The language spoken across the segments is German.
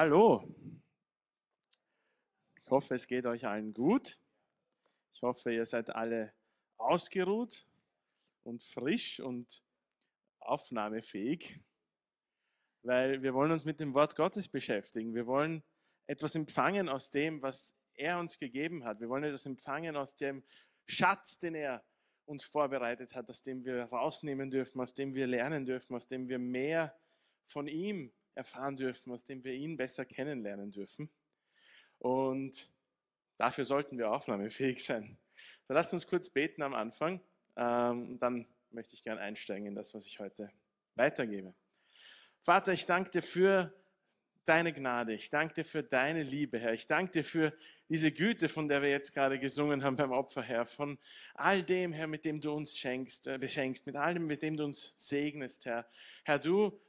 Hallo. Ich hoffe, es geht euch allen gut. Ich hoffe, ihr seid alle ausgeruht und frisch und aufnahmefähig, weil wir wollen uns mit dem Wort Gottes beschäftigen. Wir wollen etwas empfangen aus dem, was er uns gegeben hat. Wir wollen etwas empfangen aus dem Schatz, den er uns vorbereitet hat, aus dem wir rausnehmen dürfen, aus dem wir lernen dürfen, aus dem wir mehr von ihm erfahren dürfen, aus dem wir ihn besser kennenlernen dürfen. Und dafür sollten wir aufnahmefähig sein. So lasst uns kurz beten am Anfang. Ähm, dann möchte ich gerne einsteigen in das, was ich heute weitergebe. Vater, ich danke dir für deine Gnade. Ich danke dir für deine Liebe, Herr. Ich danke dir für diese Güte, von der wir jetzt gerade gesungen haben beim Opfer, Herr. Von all dem, Herr, mit dem du uns schenkst, äh, beschenkst, mit allem, mit dem du uns segnest, Herr. Herr, du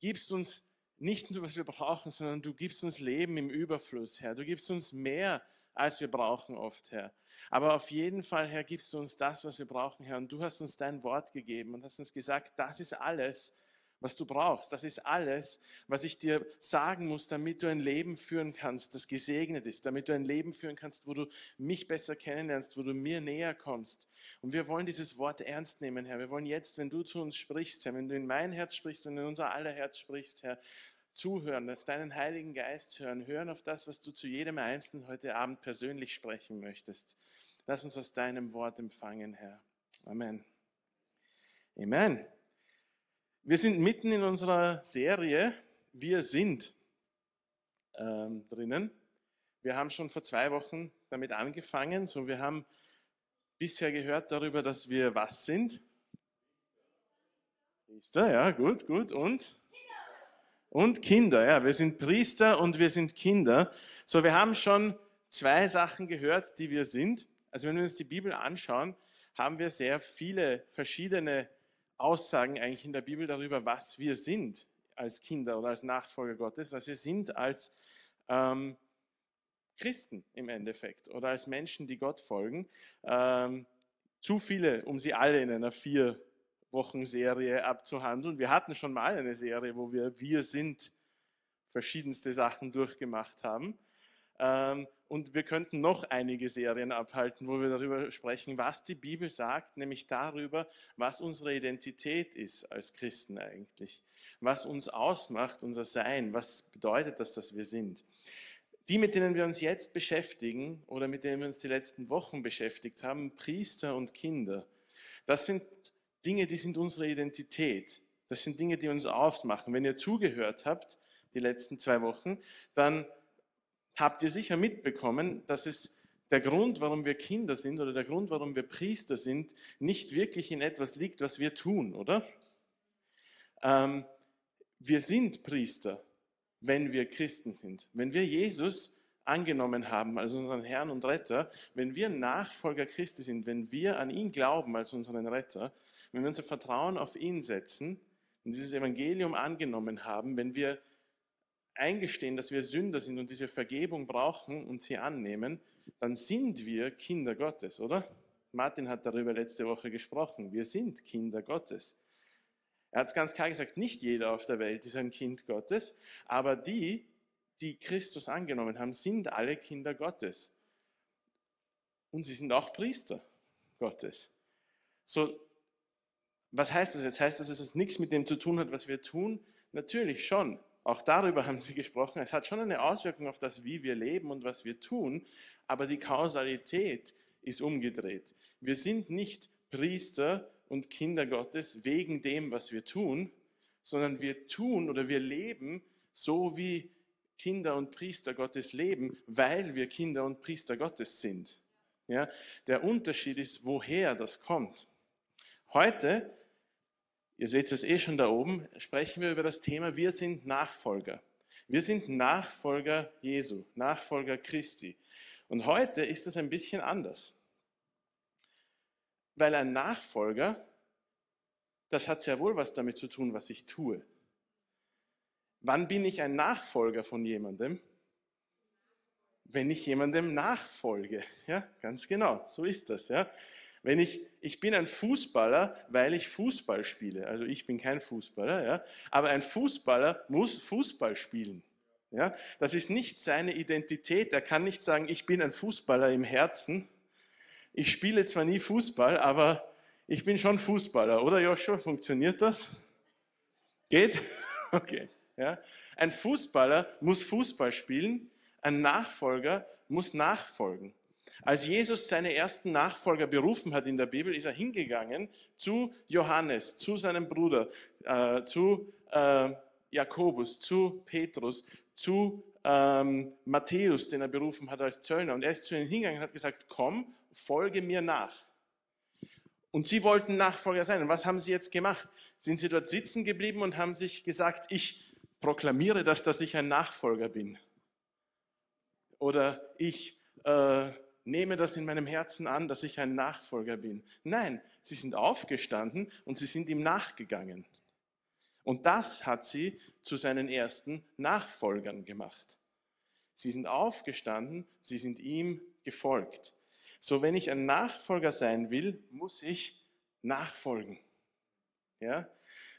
gibst uns nicht nur, was wir brauchen, sondern du gibst uns Leben im Überfluss, Herr. Du gibst uns mehr, als wir brauchen oft, Herr. Aber auf jeden Fall, Herr, gibst du uns das, was wir brauchen, Herr. Und du hast uns dein Wort gegeben und hast uns gesagt, das ist alles, was du brauchst. Das ist alles, was ich dir sagen muss, damit du ein Leben führen kannst, das gesegnet ist, damit du ein Leben führen kannst, wo du mich besser kennenlernst, wo du mir näher kommst. Und wir wollen dieses Wort ernst nehmen, Herr. Wir wollen jetzt, wenn du zu uns sprichst, Herr, wenn du in mein Herz sprichst, wenn du in unser aller Herz sprichst, Herr, zuhören, auf deinen Heiligen Geist hören, hören auf das, was du zu jedem Einzelnen heute Abend persönlich sprechen möchtest. Lass uns aus deinem Wort empfangen, Herr. Amen. Amen. Wir sind mitten in unserer Serie Wir sind ähm, drinnen. Wir haben schon vor zwei Wochen damit angefangen. So, wir haben bisher gehört darüber, dass wir was sind. Priester, ja, gut, gut. Und? Und Kinder, ja. Wir sind Priester und wir sind Kinder. So, wir haben schon zwei Sachen gehört, die wir sind. Also, wenn wir uns die Bibel anschauen, haben wir sehr viele verschiedene Aussagen eigentlich in der Bibel darüber, was wir sind als Kinder oder als Nachfolger Gottes. Also wir sind als ähm, Christen im Endeffekt oder als Menschen, die Gott folgen. Ähm, zu viele, um sie alle in einer vier Wochen Serie abzuhandeln. Wir hatten schon mal eine Serie, wo wir Wir sind verschiedenste Sachen durchgemacht haben. Ähm, und wir könnten noch einige Serien abhalten, wo wir darüber sprechen, was die Bibel sagt, nämlich darüber, was unsere Identität ist als Christen eigentlich, was uns ausmacht, unser Sein, was bedeutet das, dass wir sind. Die, mit denen wir uns jetzt beschäftigen oder mit denen wir uns die letzten Wochen beschäftigt haben, Priester und Kinder, das sind Dinge, die sind unsere Identität. Das sind Dinge, die uns ausmachen. Wenn ihr zugehört habt, die letzten zwei Wochen, dann habt ihr sicher mitbekommen, dass es der Grund, warum wir Kinder sind oder der Grund, warum wir Priester sind, nicht wirklich in etwas liegt, was wir tun, oder? Ähm, wir sind Priester, wenn wir Christen sind. Wenn wir Jesus angenommen haben als unseren Herrn und Retter, wenn wir Nachfolger Christi sind, wenn wir an ihn glauben als unseren Retter, wenn wir unser Vertrauen auf ihn setzen und dieses Evangelium angenommen haben, wenn wir eingestehen, dass wir Sünder sind und diese Vergebung brauchen und sie annehmen, dann sind wir Kinder Gottes, oder? Martin hat darüber letzte Woche gesprochen. Wir sind Kinder Gottes. Er hat es ganz klar gesagt, nicht jeder auf der Welt ist ein Kind Gottes, aber die, die Christus angenommen haben, sind alle Kinder Gottes. Und sie sind auch Priester Gottes. So, was heißt das jetzt? Heißt das, dass es nichts mit dem zu tun hat, was wir tun? Natürlich schon. Auch darüber haben Sie gesprochen. Es hat schon eine Auswirkung auf das, wie wir leben und was wir tun, aber die Kausalität ist umgedreht. Wir sind nicht Priester und Kinder Gottes wegen dem, was wir tun, sondern wir tun oder wir leben so, wie Kinder und Priester Gottes leben, weil wir Kinder und Priester Gottes sind. Ja, der Unterschied ist, woher das kommt. Heute ihr seht es eh schon da oben, sprechen wir über das Thema, wir sind Nachfolger. Wir sind Nachfolger Jesu, Nachfolger Christi. Und heute ist es ein bisschen anders. Weil ein Nachfolger, das hat sehr wohl was damit zu tun, was ich tue. Wann bin ich ein Nachfolger von jemandem? Wenn ich jemandem nachfolge. Ja, ganz genau, so ist das. Ja. Wenn ich, ich bin ein Fußballer, weil ich Fußball spiele. Also ich bin kein Fußballer, ja. Aber ein Fußballer muss Fußball spielen. Ja, das ist nicht seine Identität. Er kann nicht sagen, ich bin ein Fußballer im Herzen. Ich spiele zwar nie Fußball, aber ich bin schon Fußballer, oder Joshua? Funktioniert das? Geht? Okay. Ja. Ein Fußballer muss Fußball spielen, ein Nachfolger muss nachfolgen. Als Jesus seine ersten Nachfolger berufen hat in der Bibel, ist er hingegangen zu Johannes, zu seinem Bruder, äh, zu äh, Jakobus, zu Petrus, zu ähm, Matthäus, den er berufen hat als Zöllner. Und er ist zu ihnen hingegangen und hat gesagt, komm, folge mir nach. Und sie wollten Nachfolger sein. Und was haben sie jetzt gemacht? Sind sie dort sitzen geblieben und haben sich gesagt, ich proklamiere das, dass ich ein Nachfolger bin. Oder ich äh, nehme das in meinem Herzen an, dass ich ein Nachfolger bin. Nein, sie sind aufgestanden und sie sind ihm nachgegangen. Und das hat sie zu seinen ersten Nachfolgern gemacht. Sie sind aufgestanden, sie sind ihm gefolgt. So, wenn ich ein Nachfolger sein will, muss ich nachfolgen. Ja?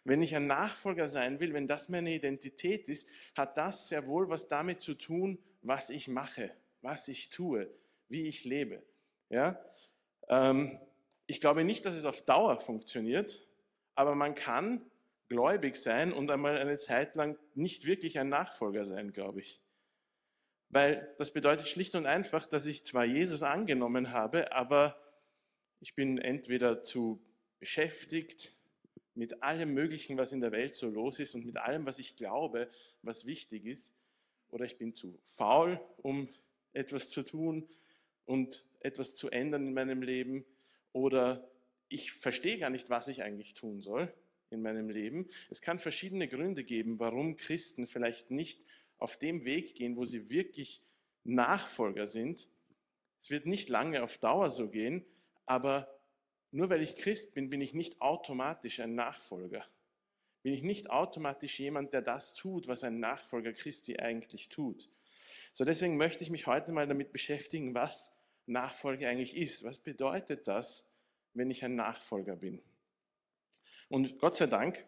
Wenn ich ein Nachfolger sein will, wenn das meine Identität ist, hat das sehr wohl was damit zu tun, was ich mache, was ich tue, wie ich lebe. Ja? Ähm, ich glaube nicht, dass es auf Dauer funktioniert, aber man kann gläubig sein und einmal eine Zeit lang nicht wirklich ein Nachfolger sein, glaube ich. Weil das bedeutet schlicht und einfach, dass ich zwar Jesus angenommen habe, aber ich bin entweder zu beschäftigt mit allem Möglichen, was in der Welt so los ist und mit allem, was ich glaube, was wichtig ist, oder ich bin zu faul, um etwas zu tun und etwas zu ändern in meinem Leben, oder ich verstehe gar nicht, was ich eigentlich tun soll in meinem Leben. Es kann verschiedene Gründe geben, warum Christen vielleicht nicht auf dem Weg gehen, wo sie wirklich Nachfolger sind. Es wird nicht lange auf Dauer so gehen, aber nur weil ich Christ bin, bin ich nicht automatisch ein Nachfolger. Bin ich nicht automatisch jemand, der das tut, was ein Nachfolger Christi eigentlich tut. So deswegen möchte ich mich heute mal damit beschäftigen, was Nachfolge eigentlich ist. Was bedeutet das, wenn ich ein Nachfolger bin? Und Gott sei Dank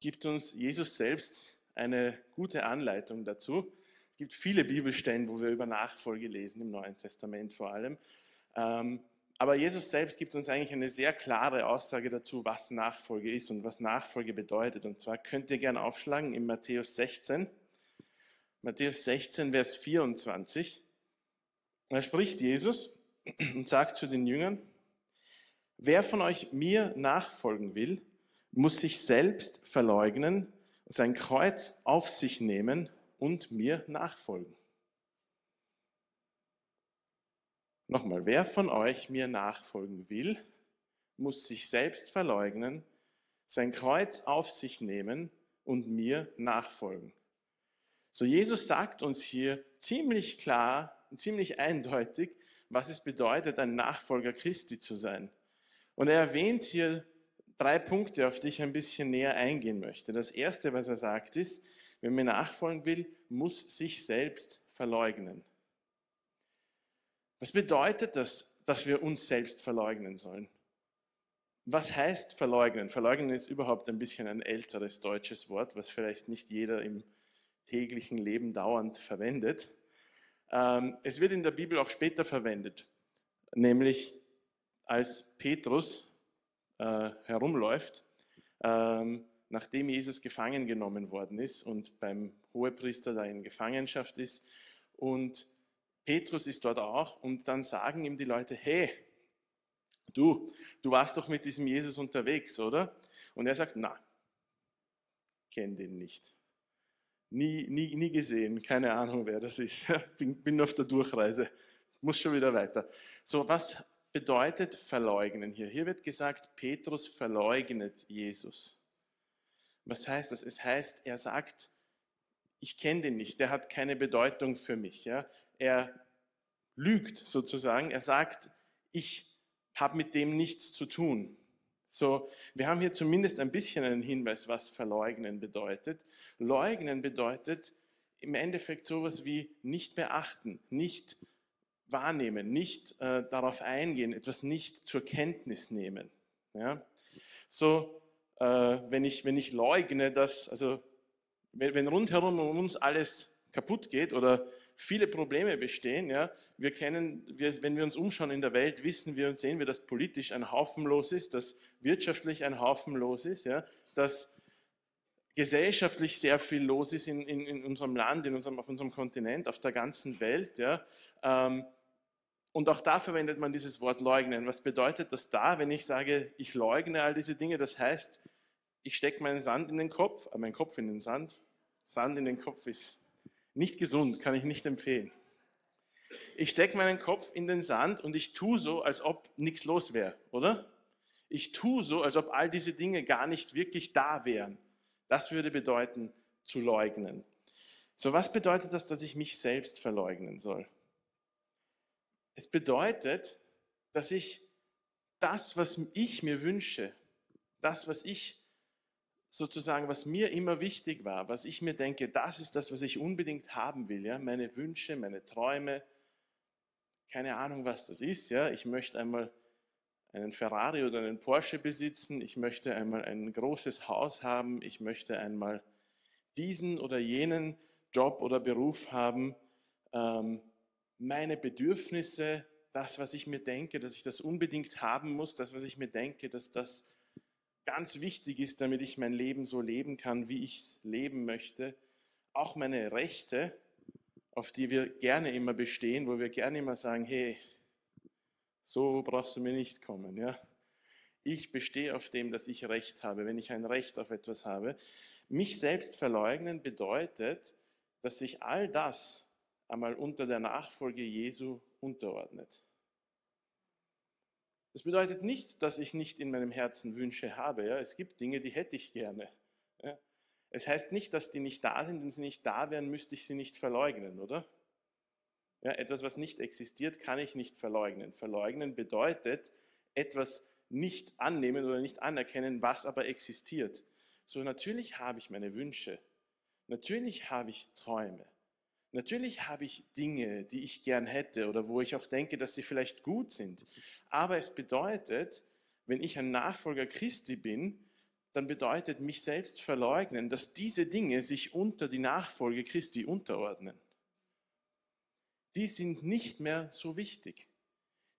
gibt uns Jesus selbst eine gute Anleitung dazu. Es gibt viele Bibelstellen, wo wir über Nachfolge lesen, im Neuen Testament vor allem. Ähm, aber Jesus selbst gibt uns eigentlich eine sehr klare Aussage dazu, was Nachfolge ist und was Nachfolge bedeutet. Und zwar könnt ihr gerne aufschlagen in Matthäus 16. Matthäus 16, Vers 24. Da spricht Jesus und sagt zu den Jüngern, wer von euch mir nachfolgen will, muss sich selbst verleugnen, sein Kreuz auf sich nehmen und mir nachfolgen. Nochmal, wer von euch mir nachfolgen will, muss sich selbst verleugnen, sein Kreuz auf sich nehmen und mir nachfolgen. So, Jesus sagt uns hier ziemlich klar und ziemlich eindeutig, was es bedeutet, ein Nachfolger Christi zu sein. Und er erwähnt hier drei Punkte, auf die ich ein bisschen näher eingehen möchte. Das erste, was er sagt, ist, wenn man nachfolgen will, muss sich selbst verleugnen. Was bedeutet das, dass wir uns selbst verleugnen sollen? Was heißt verleugnen? Verleugnen ist überhaupt ein bisschen ein älteres deutsches Wort, was vielleicht nicht jeder im täglichen Leben dauernd verwendet. Ähm, es wird in der Bibel auch später verwendet, nämlich als Petrus äh, herumläuft, ähm, nachdem Jesus gefangen genommen worden ist und beim Hohepriester da in Gefangenschaft ist. Und Petrus ist dort auch und dann sagen ihm die Leute, hey, du, du warst doch mit diesem Jesus unterwegs, oder? Und er sagt, na, kenne den nicht. Nie, nie, nie gesehen, keine Ahnung, wer das ist. bin, bin auf der Durchreise, muss schon wieder weiter. So, was bedeutet verleugnen hier? Hier wird gesagt, Petrus verleugnet Jesus. Was heißt das? Es heißt, er sagt, ich kenne den nicht, der hat keine Bedeutung für mich. Ja? Er lügt sozusagen, er sagt, ich habe mit dem nichts zu tun. So, wir haben hier zumindest ein bisschen einen Hinweis, was verleugnen bedeutet. Leugnen bedeutet im Endeffekt sowas wie nicht beachten, nicht wahrnehmen, nicht äh, darauf eingehen, etwas nicht zur Kenntnis nehmen. Ja? So, äh, wenn, ich, wenn ich leugne, dass, also wenn, wenn rundherum um uns alles kaputt geht oder viele Probleme bestehen. Ja. Wir kennen, wir, wenn wir uns umschauen in der Welt, wissen wir und sehen wir, dass politisch ein Haufen los ist, dass wirtschaftlich ein Haufen los ist, ja, dass gesellschaftlich sehr viel los ist in, in, in unserem Land, in unserem, auf unserem Kontinent, auf der ganzen Welt. Ja. Ähm, und auch da verwendet man dieses Wort leugnen. Was bedeutet das da, wenn ich sage, ich leugne all diese Dinge? Das heißt, ich stecke meinen Sand in den Kopf, äh, meinen Kopf in den Sand. Sand in den Kopf ist nicht gesund, kann ich nicht empfehlen. Ich stecke meinen Kopf in den Sand und ich tue so, als ob nichts los wäre, oder? Ich tue so, als ob all diese Dinge gar nicht wirklich da wären. Das würde bedeuten, zu leugnen. So, was bedeutet das, dass ich mich selbst verleugnen soll? Es bedeutet, dass ich das, was ich mir wünsche, das, was ich sozusagen, was mir immer wichtig war, was ich mir denke, das ist das, was ich unbedingt haben will, ja, meine Wünsche, meine Träume, keine Ahnung, was das ist, ja, ich möchte einmal einen Ferrari oder einen Porsche besitzen, ich möchte einmal ein großes Haus haben, ich möchte einmal diesen oder jenen Job oder Beruf haben, ähm, meine Bedürfnisse, das, was ich mir denke, dass ich das unbedingt haben muss, das, was ich mir denke, dass das ganz wichtig ist, damit ich mein Leben so leben kann, wie ich es leben möchte. Auch meine Rechte, auf die wir gerne immer bestehen, wo wir gerne immer sagen, hey, so brauchst du mir nicht kommen. Ja? Ich bestehe auf dem, dass ich Recht habe, wenn ich ein Recht auf etwas habe. Mich selbst verleugnen bedeutet, dass sich all das, einmal unter der Nachfolge Jesu unterordnet. Das bedeutet nicht, dass ich nicht in meinem Herzen Wünsche habe. Ja? Es gibt Dinge, die hätte ich gerne. Ja? Es heißt nicht, dass die nicht da sind. Wenn sie nicht da wären, müsste ich sie nicht verleugnen, oder? Ja, etwas, was nicht existiert, kann ich nicht verleugnen. Verleugnen bedeutet etwas nicht annehmen oder nicht anerkennen, was aber existiert. So natürlich habe ich meine Wünsche. Natürlich habe ich Träume. Natürlich habe ich Dinge, die ich gern hätte oder wo ich auch denke, dass sie vielleicht gut sind. Aber es bedeutet, wenn ich ein Nachfolger Christi bin, dann bedeutet mich selbst verleugnen, dass diese Dinge sich unter die Nachfolge Christi unterordnen. Die sind nicht mehr so wichtig.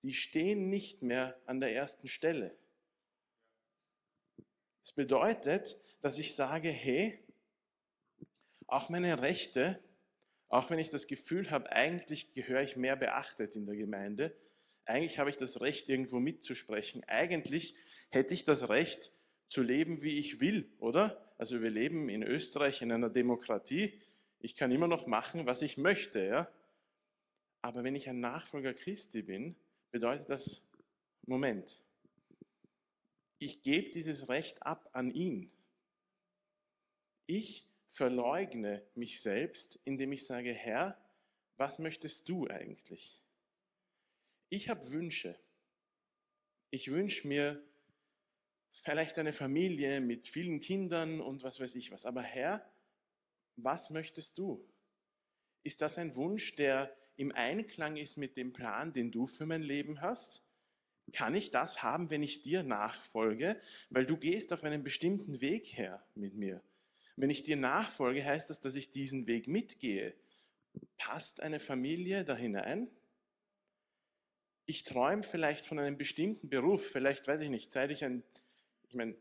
Die stehen nicht mehr an der ersten Stelle. Es bedeutet, dass ich sage, hey, auch meine Rechte, auch wenn ich das Gefühl habe, eigentlich gehöre ich mehr beachtet in der Gemeinde, eigentlich habe ich das Recht, irgendwo mitzusprechen. Eigentlich hätte ich das Recht, zu leben, wie ich will, oder? Also wir leben in Österreich in einer Demokratie. Ich kann immer noch machen, was ich möchte, ja? Aber wenn ich ein Nachfolger Christi bin, bedeutet das, Moment, ich gebe dieses Recht ab an ihn. Ich verleugne mich selbst, indem ich sage, Herr, was möchtest du eigentlich? Ich habe Wünsche. Ich wünsche mir vielleicht eine Familie mit vielen Kindern und was weiß ich was. Aber Herr, was möchtest du? Ist das ein Wunsch, der im Einklang ist mit dem Plan, den du für mein Leben hast? Kann ich das haben, wenn ich dir nachfolge? Weil du gehst auf einen bestimmten Weg her mit mir. Wenn ich dir nachfolge, heißt das, dass ich diesen Weg mitgehe. Passt eine Familie da hinein? Ich träume vielleicht von einem bestimmten Beruf, vielleicht weiß ich nicht, seit ich ein, ich meine,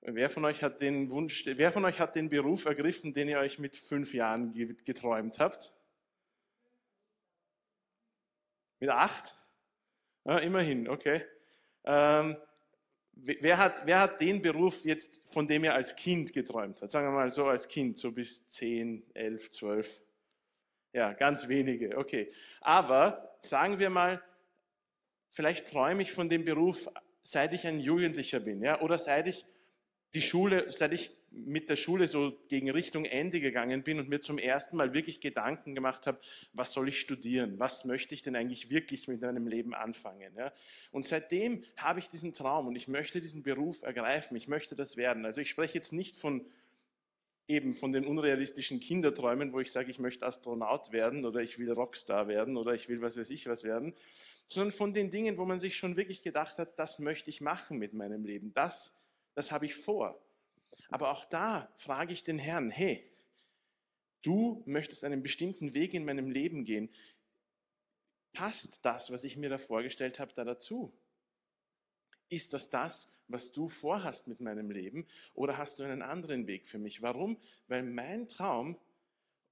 wer von euch hat den Wunsch, wer von euch hat den Beruf ergriffen, den ihr euch mit fünf Jahren geträumt habt? Mit acht? Ja, immerhin, okay. Ähm, Wer hat, wer hat den Beruf jetzt, von dem er als Kind geträumt hat? Sagen wir mal so als Kind, so bis 10, 11, 12. Ja, ganz wenige, okay. Aber sagen wir mal, vielleicht träume ich von dem Beruf, seit ich ein Jugendlicher bin, ja, oder seit ich die Schule, seit ich mit der Schule so gegen Richtung Ende gegangen bin und mir zum ersten Mal wirklich Gedanken gemacht habe, was soll ich studieren? Was möchte ich denn eigentlich wirklich mit meinem Leben anfangen? Ja? Und seitdem habe ich diesen Traum und ich möchte diesen Beruf ergreifen. Ich möchte das werden. Also ich spreche jetzt nicht von eben von den unrealistischen Kinderträumen, wo ich sage, ich möchte Astronaut werden oder ich will Rockstar werden oder ich will was weiß ich was werden, sondern von den Dingen, wo man sich schon wirklich gedacht hat, das möchte ich machen mit meinem Leben. Das das habe ich vor. Aber auch da frage ich den Herrn, hey, du möchtest einen bestimmten Weg in meinem Leben gehen. Passt das, was ich mir da vorgestellt habe, da dazu? Ist das das, was du vorhast mit meinem Leben oder hast du einen anderen Weg für mich? Warum? Weil mein Traum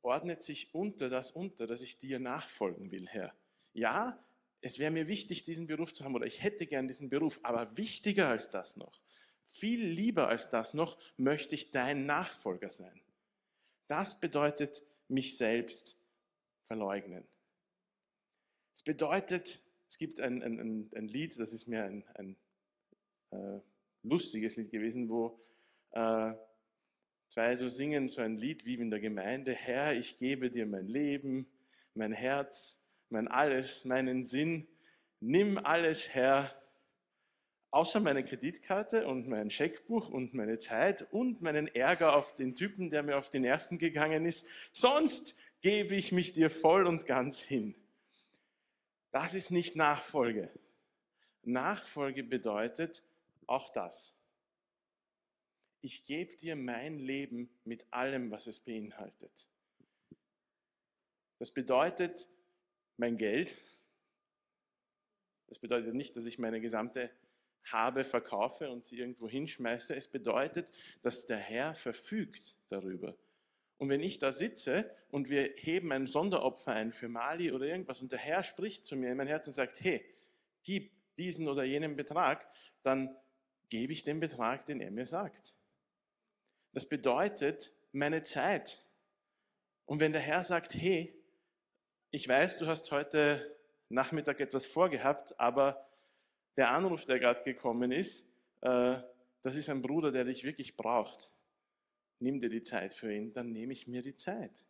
ordnet sich unter das unter, dass ich dir nachfolgen will, Herr. Ja, es wäre mir wichtig, diesen Beruf zu haben oder ich hätte gern diesen Beruf, aber wichtiger als das noch, viel lieber als das noch, möchte ich dein Nachfolger sein. Das bedeutet mich selbst verleugnen. Es bedeutet, es gibt ein, ein, ein Lied, das ist mir ein, ein äh, lustiges Lied gewesen, wo äh, zwei so singen so ein Lied wie in der Gemeinde, Herr, ich gebe dir mein Leben, mein Herz, mein Alles, meinen Sinn, nimm alles, Herr, außer meine Kreditkarte und mein Scheckbuch und meine Zeit und meinen Ärger auf den Typen, der mir auf die Nerven gegangen ist, sonst gebe ich mich dir voll und ganz hin. Das ist nicht Nachfolge. Nachfolge bedeutet auch das ich gebe dir mein Leben mit allem, was es beinhaltet. Das bedeutet mein Geld. Das bedeutet nicht, dass ich meine gesamte Habe verkaufe und sie irgendwo hinschmeiße. Es bedeutet, dass der Herr verfügt darüber. Und wenn ich da sitze und wir heben ein Sonderopfer ein für Mali oder irgendwas und der Herr spricht zu mir in mein Herz und sagt, hey, gib diesen oder jenen Betrag, dann gebe ich den Betrag, den er mir sagt. Das bedeutet meine Zeit. Und wenn der Herr sagt, hey, ich weiß, du hast heute Nachmittag etwas vorgehabt, aber der Anruf, der gerade gekommen ist, äh, das ist ein Bruder, der dich wirklich braucht. Nimm dir die Zeit für ihn, dann nehme ich mir die Zeit.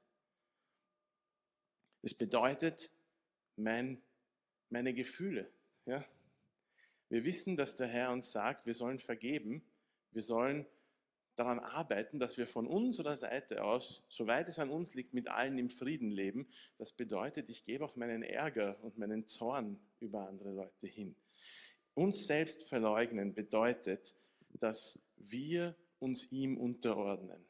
Das bedeutet mein, meine Gefühle. Ja? Wir wissen, dass der Herr uns sagt, wir sollen vergeben, wir sollen daran arbeiten, dass wir von unserer Seite aus, soweit es an uns liegt, mit allen im Frieden leben. Das bedeutet, ich gebe auch meinen Ärger und meinen Zorn über andere Leute hin. Uns selbst verleugnen bedeutet, dass wir uns ihm unterordnen.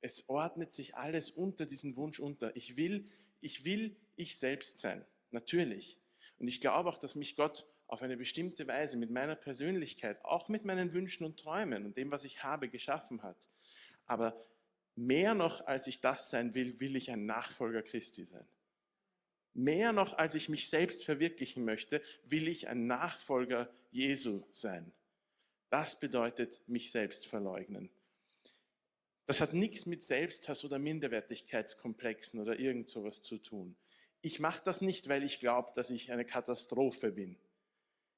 Es ordnet sich alles unter diesen Wunsch unter. Ich will, ich will ich selbst sein. Natürlich. Und ich glaube auch, dass mich Gott auf eine bestimmte Weise mit meiner Persönlichkeit, auch mit meinen Wünschen und Träumen und dem, was ich habe, geschaffen hat. Aber mehr noch, als ich das sein will, will ich ein Nachfolger Christi sein. Mehr noch, als ich mich selbst verwirklichen möchte, will ich ein Nachfolger Jesu sein. Das bedeutet mich selbst verleugnen. Das hat nichts mit Selbsthass oder Minderwertigkeitskomplexen oder irgend sowas zu tun. Ich mache das nicht, weil ich glaube, dass ich eine Katastrophe bin.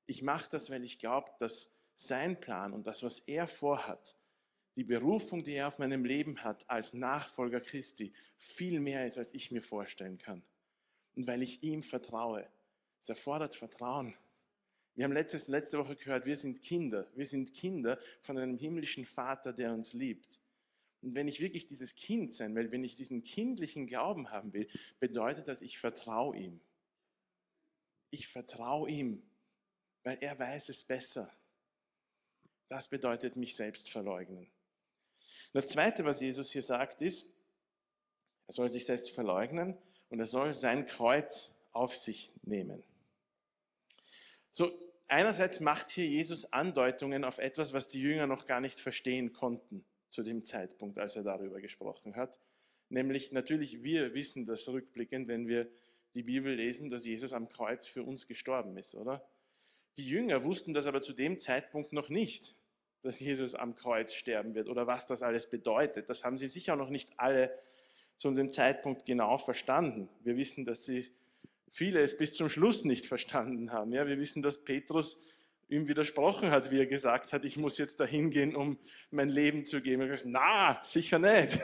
Ich mache das, weil ich glaube, dass sein Plan und das, was er vorhat, die Berufung, die er auf meinem Leben hat als Nachfolger Christi, viel mehr ist, als ich mir vorstellen kann. Und weil ich ihm vertraue. Es erfordert Vertrauen. Wir haben letztes, letzte Woche gehört, wir sind Kinder. Wir sind Kinder von einem himmlischen Vater, der uns liebt. Und wenn ich wirklich dieses Kind sein will, wenn ich diesen kindlichen Glauben haben will, bedeutet das, ich vertraue ihm. Ich vertraue ihm weil er weiß es besser. Das bedeutet mich selbst verleugnen. Das Zweite, was Jesus hier sagt, ist, er soll sich selbst verleugnen und er soll sein Kreuz auf sich nehmen. So, einerseits macht hier Jesus Andeutungen auf etwas, was die Jünger noch gar nicht verstehen konnten zu dem Zeitpunkt, als er darüber gesprochen hat. Nämlich, natürlich, wir wissen das rückblickend, wenn wir die Bibel lesen, dass Jesus am Kreuz für uns gestorben ist, oder? Die Jünger wussten das aber zu dem Zeitpunkt noch nicht, dass Jesus am Kreuz sterben wird oder was das alles bedeutet. Das haben sie sicher noch nicht alle zu dem Zeitpunkt genau verstanden. Wir wissen, dass sie viele es bis zum Schluss nicht verstanden haben. Ja, wir wissen, dass Petrus ihm widersprochen hat, wie er gesagt hat, ich muss jetzt dahin gehen, um mein Leben zu geben. Er hat gesagt, na, sicher nicht.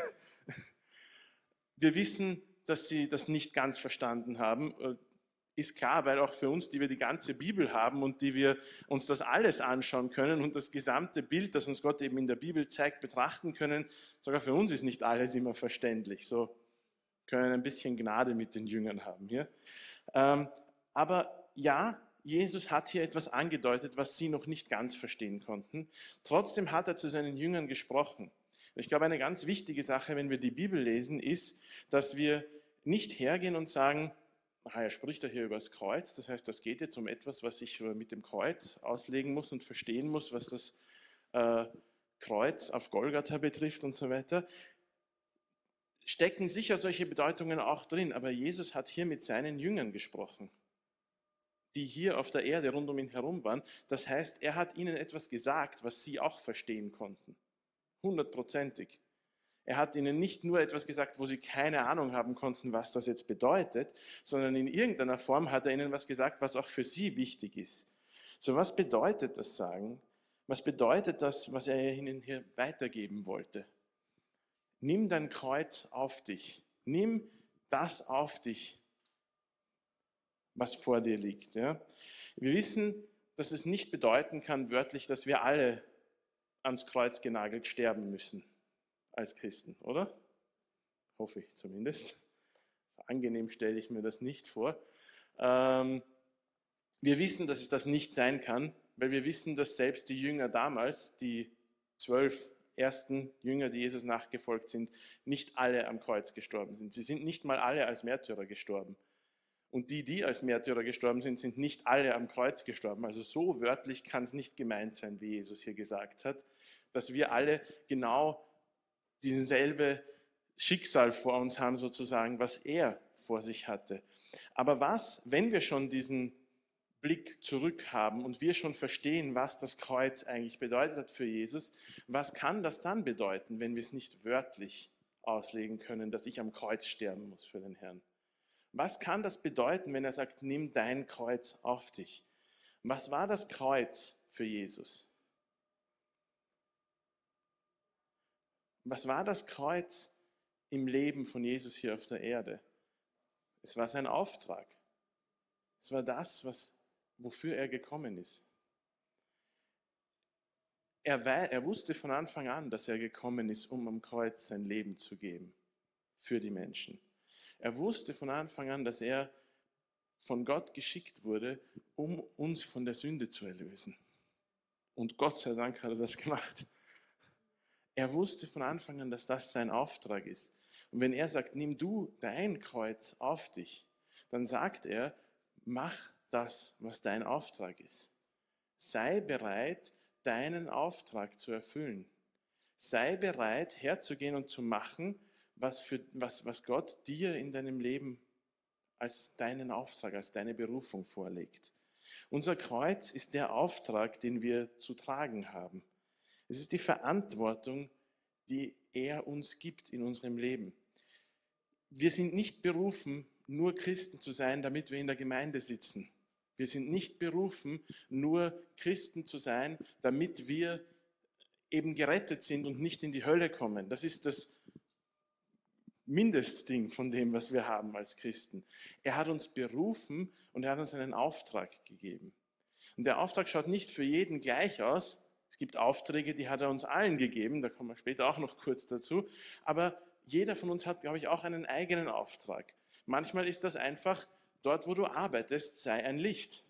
Wir wissen, dass sie das nicht ganz verstanden haben ist klar, weil auch für uns, die wir die ganze Bibel haben und die wir uns das alles anschauen können und das gesamte Bild, das uns Gott eben in der Bibel zeigt, betrachten können, sogar für uns ist nicht alles immer verständlich. So können ein bisschen Gnade mit den Jüngern haben hier. Ähm, aber ja, Jesus hat hier etwas angedeutet, was sie noch nicht ganz verstehen konnten. Trotzdem hat er zu seinen Jüngern gesprochen. Ich glaube, eine ganz wichtige Sache, wenn wir die Bibel lesen, ist, dass wir nicht hergehen und sagen, aha, er spricht ja hier über das Kreuz, das heißt, das geht jetzt um etwas, was ich mit dem Kreuz auslegen muss und verstehen muss, was das äh, Kreuz auf Golgatha betrifft und so weiter. Stecken sicher solche Bedeutungen auch drin, aber Jesus hat hier mit seinen Jüngern gesprochen die hier auf der Erde rund um ihn herum waren. Das heißt, er hat ihnen etwas gesagt, was sie auch verstehen konnten. Hundertprozentig. Er hat ihnen nicht nur etwas gesagt, wo sie keine Ahnung haben konnten, was das jetzt bedeutet, sondern in irgendeiner Form hat er ihnen was gesagt, was auch für sie wichtig ist. So, was bedeutet das Sagen? Was bedeutet das, was er ihnen hier weitergeben wollte? Nimm dein Kreuz auf dich. Nimm das auf dich, was vor dir liegt. Ja? Wir wissen, dass es nicht bedeuten kann, wörtlich, dass wir alle ans Kreuz genagelt sterben müssen als Christen, oder? Hoffe ich zumindest. So angenehm stelle ich mir das nicht vor. Ähm, wir wissen, dass es das nicht sein kann, weil wir wissen, dass selbst die Jünger damals, die zwölf ersten Jünger, die Jesus nachgefolgt sind, nicht alle am Kreuz gestorben sind. Sie sind nicht mal alle als Märtyrer gestorben. Und die, die als Märtyrer gestorben sind, sind nicht alle am Kreuz gestorben. Also so wörtlich kann es nicht gemeint sein, wie Jesus hier gesagt hat, dass wir alle genau dieselbe Schicksal vor uns haben, sozusagen, was er vor sich hatte. Aber was, wenn wir schon diesen Blick zurück haben und wir schon verstehen, was das Kreuz eigentlich bedeutet hat für Jesus, was kann das dann bedeuten, wenn wir es nicht wörtlich auslegen können, dass ich am Kreuz sterben muss für den Herrn? Was kann das bedeuten, wenn er sagt, nimm dein Kreuz auf dich? Was war das Kreuz für Jesus? Was war das Kreuz im Leben von Jesus hier auf der Erde? Es war sein Auftrag. Es war das, was, wofür er gekommen ist. Er, er wusste von Anfang an, dass er gekommen ist, um am Kreuz sein Leben zu geben für die Menschen. Er wusste von Anfang an, dass er von Gott geschickt wurde, um uns von der Sünde zu erlösen. Und Gott sei Dank hat er das gemacht. Er wusste von Anfang an, dass das sein Auftrag ist. Und wenn er sagt, nimm du dein Kreuz auf dich, dann sagt er, mach das, was dein Auftrag ist. Sei bereit, deinen Auftrag zu erfüllen. Sei bereit, herzugehen und zu machen, was, für, was, was Gott dir in deinem Leben als deinen Auftrag, als deine Berufung vorlegt. Unser Kreuz ist der Auftrag, den wir zu tragen haben. Es ist die Verantwortung, die er uns gibt in unserem Leben. Wir sind nicht berufen, nur Christen zu sein, damit wir in der Gemeinde sitzen. Wir sind nicht berufen, nur Christen zu sein, damit wir eben gerettet sind und nicht in die Hölle kommen. Das ist das Mindestding von dem, was wir haben als Christen. Er hat uns berufen und er hat uns einen Auftrag gegeben. Und der Auftrag schaut nicht für jeden gleich aus. Es gibt Aufträge, die hat er uns allen gegeben, da kommen wir später auch noch kurz dazu. Aber jeder von uns hat, glaube ich, auch einen eigenen Auftrag. Manchmal ist das einfach, dort wo du arbeitest, sei ein Licht.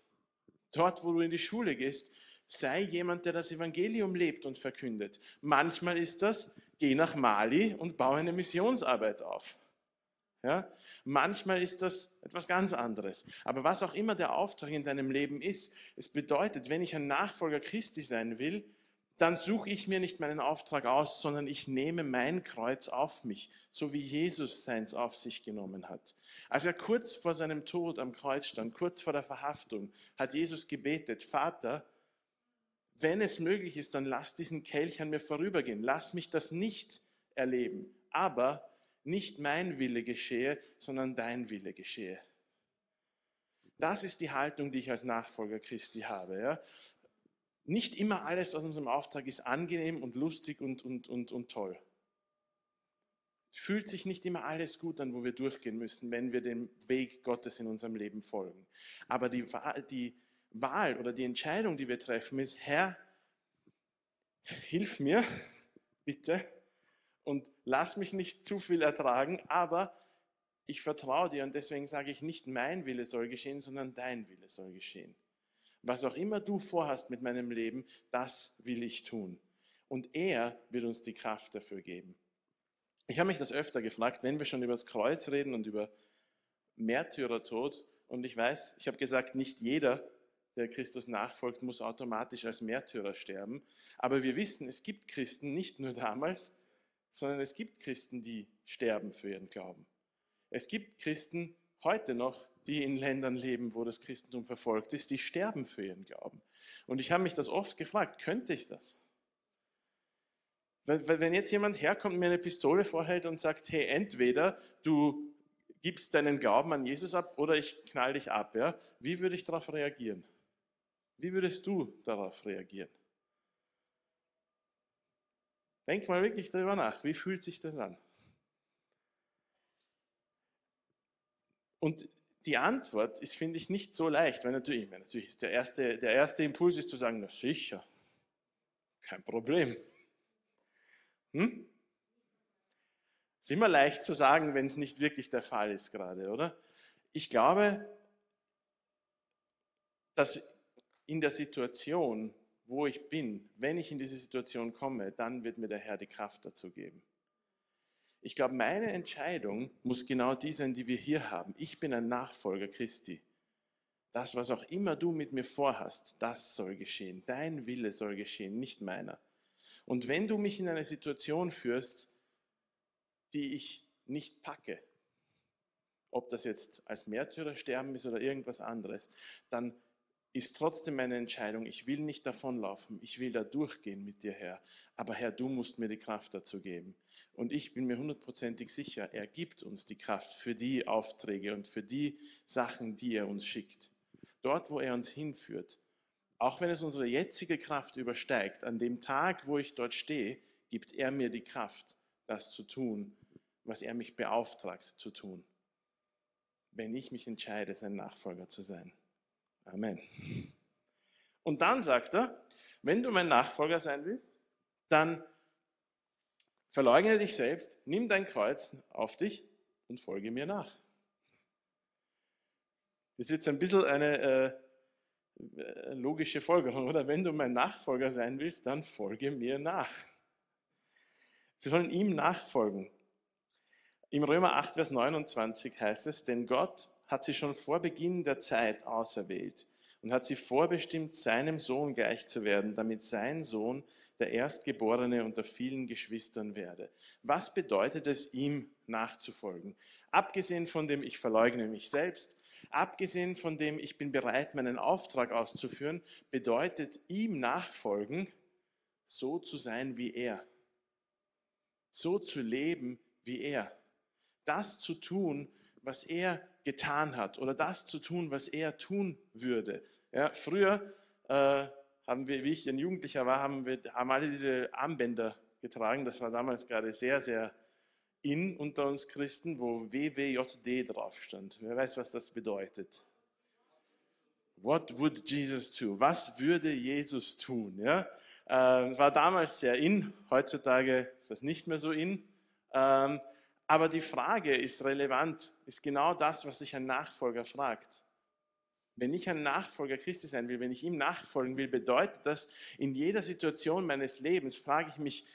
Dort wo du in die Schule gehst, sei jemand, der das Evangelium lebt und verkündet. Manchmal ist das, geh nach Mali und baue eine Missionsarbeit auf. Ja? Manchmal ist das etwas ganz anderes. Aber was auch immer der Auftrag in deinem Leben ist, es bedeutet, wenn ich ein Nachfolger Christi sein will, dann suche ich mir nicht meinen Auftrag aus, sondern ich nehme mein Kreuz auf mich, so wie Jesus seins auf sich genommen hat. Als er kurz vor seinem Tod am Kreuz stand, kurz vor der Verhaftung, hat Jesus gebetet, Vater, wenn es möglich ist, dann lass diesen Kelch an mir vorübergehen. Lass mich das nicht erleben. Aber nicht mein Wille geschehe, sondern dein Wille geschehe. Das ist die Haltung, die ich als Nachfolger Christi habe. Ja? Nicht immer alles aus unserem Auftrag ist angenehm und lustig und, und, und, und toll. Es fühlt sich nicht immer alles gut an, wo wir durchgehen müssen, wenn wir dem Weg Gottes in unserem Leben folgen. Aber die, die, Wahl oder die Entscheidung, die wir treffen, ist, Herr, hilf mir, bitte, und lass mich nicht zu viel ertragen, aber ich vertraue dir und deswegen sage ich nicht, mein Wille soll geschehen, sondern dein Wille soll geschehen. Was auch immer du vorhast mit meinem Leben, das will ich tun. Und er wird uns die Kraft dafür geben. Ich habe mich das öfter gefragt, wenn wir schon über das Kreuz reden und über Märtyrertod. Und ich weiß, ich habe gesagt, nicht jeder, der Christus nachfolgt, muss automatisch als Märtyrer sterben. Aber wir wissen, es gibt Christen, nicht nur damals, sondern es gibt Christen, die sterben für ihren Glauben. Es gibt Christen heute noch, die in Ländern leben, wo das Christentum verfolgt ist, die sterben für ihren Glauben. Und ich habe mich das oft gefragt, könnte ich das? Wenn jetzt jemand herkommt und mir eine Pistole vorhält und sagt, hey, entweder du gibst deinen Glauben an Jesus ab oder ich knall dich ab, ja, wie würde ich darauf reagieren? Wie würdest du darauf reagieren? Denk mal wirklich darüber nach, wie fühlt sich das an? Und die Antwort ist, finde ich, nicht so leicht, weil natürlich, natürlich ist der erste, der erste Impuls ist zu sagen, na sicher, kein Problem. Hm? Ist immer leicht zu sagen, wenn es nicht wirklich der Fall ist gerade, oder? Ich glaube, dass in der Situation, wo ich bin, wenn ich in diese Situation komme, dann wird mir der Herr die Kraft dazu geben. Ich glaube, meine Entscheidung muss genau die sein, die wir hier haben. Ich bin ein Nachfolger Christi. Das, was auch immer du mit mir vorhast, das soll geschehen. Dein Wille soll geschehen, nicht meiner. Und wenn du mich in eine Situation führst, die ich nicht packe, ob das jetzt als Märtyrer sterben ist oder irgendwas anderes, dann ist trotzdem meine Entscheidung, ich will nicht davonlaufen, ich will da durchgehen mit dir, Herr. Aber Herr, du musst mir die Kraft dazu geben. Und ich bin mir hundertprozentig sicher, er gibt uns die Kraft für die Aufträge und für die Sachen, die er uns schickt. Dort, wo er uns hinführt, auch wenn es unsere jetzige Kraft übersteigt, an dem Tag, wo ich dort stehe, gibt er mir die Kraft, das zu tun, was er mich beauftragt zu tun, wenn ich mich entscheide, sein Nachfolger zu sein. Amen. Und dann sagt er, wenn du mein Nachfolger sein willst, dann verleugne dich selbst, nimm dein Kreuz auf dich und folge mir nach. Das ist jetzt ein bisschen eine äh, äh, logische Folgerung, oder? Wenn du mein Nachfolger sein willst, dann folge mir nach. Sie sollen ihm nachfolgen. Im Römer 8, Vers 29 heißt es, denn Gott hat sie schon vor Beginn der Zeit auserwählt und hat sie vorbestimmt, seinem Sohn gleich zu werden, damit sein Sohn der Erstgeborene unter vielen Geschwistern werde. Was bedeutet es, ihm nachzufolgen? Abgesehen von dem, ich verleugne mich selbst, abgesehen von dem, ich bin bereit, meinen Auftrag auszuführen, bedeutet ihm nachfolgen, so zu sein wie er. So zu leben wie er. Das zu tun, was er getan hat oder das zu tun, was er tun würde. Ja, früher äh, haben wir, wie ich ein Jugendlicher war, haben wir haben alle diese Armbänder getragen. Das war damals gerade sehr, sehr in unter uns Christen, wo WWJD drauf stand. Wer weiß, was das bedeutet? What would Jesus do? Was würde Jesus tun? Ja? Äh, war damals sehr in, heutzutage ist das nicht mehr so in. Ähm, aber die Frage ist relevant, ist genau das, was sich ein Nachfolger fragt. Wenn ich ein Nachfolger Christi sein will, wenn ich ihm nachfolgen will, bedeutet das, in jeder Situation meines Lebens frage ich mich,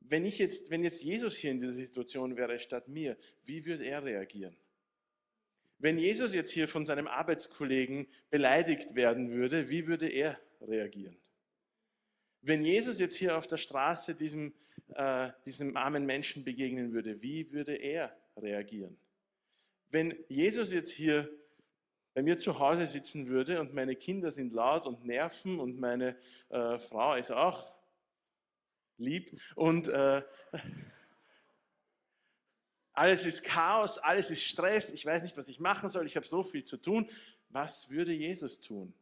wenn, ich jetzt, wenn jetzt Jesus hier in dieser Situation wäre statt mir, wie würde er reagieren? Wenn Jesus jetzt hier von seinem Arbeitskollegen beleidigt werden würde, wie würde er reagieren? Wenn Jesus jetzt hier auf der Straße diesem, äh, diesem armen Menschen begegnen würde, wie würde er reagieren? Wenn Jesus jetzt hier bei mir zu Hause sitzen würde und meine Kinder sind laut und nerven und meine äh, Frau ist auch lieb. Und äh, alles ist Chaos, alles ist Stress, ich weiß nicht, was ich machen soll, ich habe so viel zu tun. Was würde Jesus tun?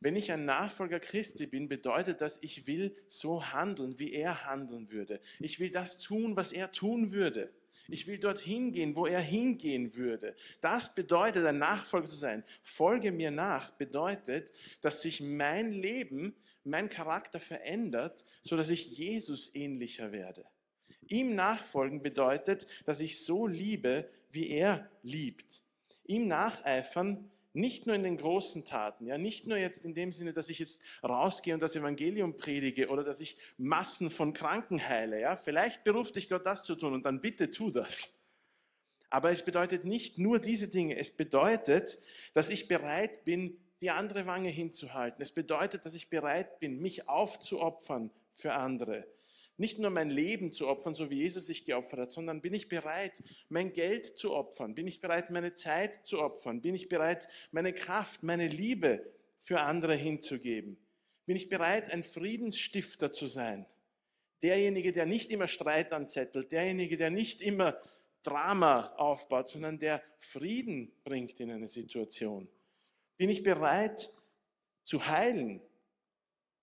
Wenn ich ein Nachfolger Christi bin, bedeutet das, ich will so handeln, wie er handeln würde. Ich will das tun, was er tun würde. Ich will dorthin gehen, wo er hingehen würde. Das bedeutet, ein Nachfolger zu sein. Folge mir nach bedeutet, dass sich mein Leben mein Charakter verändert, so dass ich Jesus ähnlicher werde. Ihm nachfolgen bedeutet, dass ich so liebe, wie er liebt. Ihm nacheifern nicht nur in den großen Taten, ja, nicht nur jetzt in dem Sinne, dass ich jetzt rausgehe und das Evangelium predige oder dass ich Massen von Kranken heile, ja. Vielleicht beruft dich Gott das zu tun und dann bitte tu das. Aber es bedeutet nicht nur diese Dinge. Es bedeutet, dass ich bereit bin, die andere Wange hinzuhalten. Es bedeutet, dass ich bereit bin, mich aufzuopfern für andere. Nicht nur mein Leben zu opfern, so wie Jesus sich geopfert hat, sondern bin ich bereit, mein Geld zu opfern? Bin ich bereit, meine Zeit zu opfern? Bin ich bereit, meine Kraft, meine Liebe für andere hinzugeben? Bin ich bereit, ein Friedensstifter zu sein? Derjenige, der nicht immer Streit anzettelt, derjenige, der nicht immer Drama aufbaut, sondern der Frieden bringt in eine Situation. Bin ich bereit zu heilen?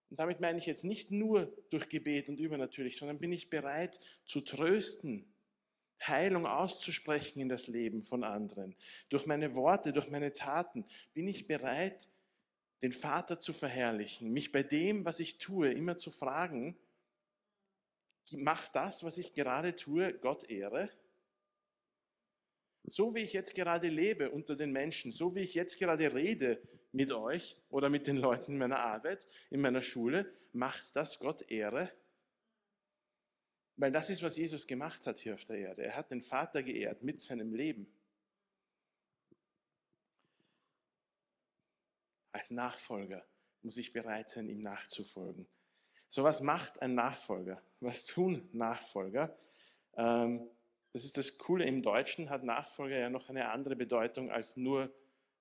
Und damit meine ich jetzt nicht nur durch Gebet und übernatürlich, sondern bin ich bereit zu trösten, Heilung auszusprechen in das Leben von anderen. Durch meine Worte, durch meine Taten bin ich bereit, den Vater zu verherrlichen, mich bei dem, was ich tue, immer zu fragen, macht das, was ich gerade tue, Gott Ehre? So wie ich jetzt gerade lebe unter den Menschen, so wie ich jetzt gerade rede mit euch oder mit den Leuten in meiner Arbeit, in meiner Schule, macht das Gott Ehre? Weil das ist, was Jesus gemacht hat hier auf der Erde. Er hat den Vater geehrt mit seinem Leben. Als Nachfolger muss ich bereit sein, ihm nachzufolgen. So was macht ein Nachfolger? Was tun Nachfolger? Ähm, das ist das Coole, im Deutschen hat Nachfolger ja noch eine andere Bedeutung als nur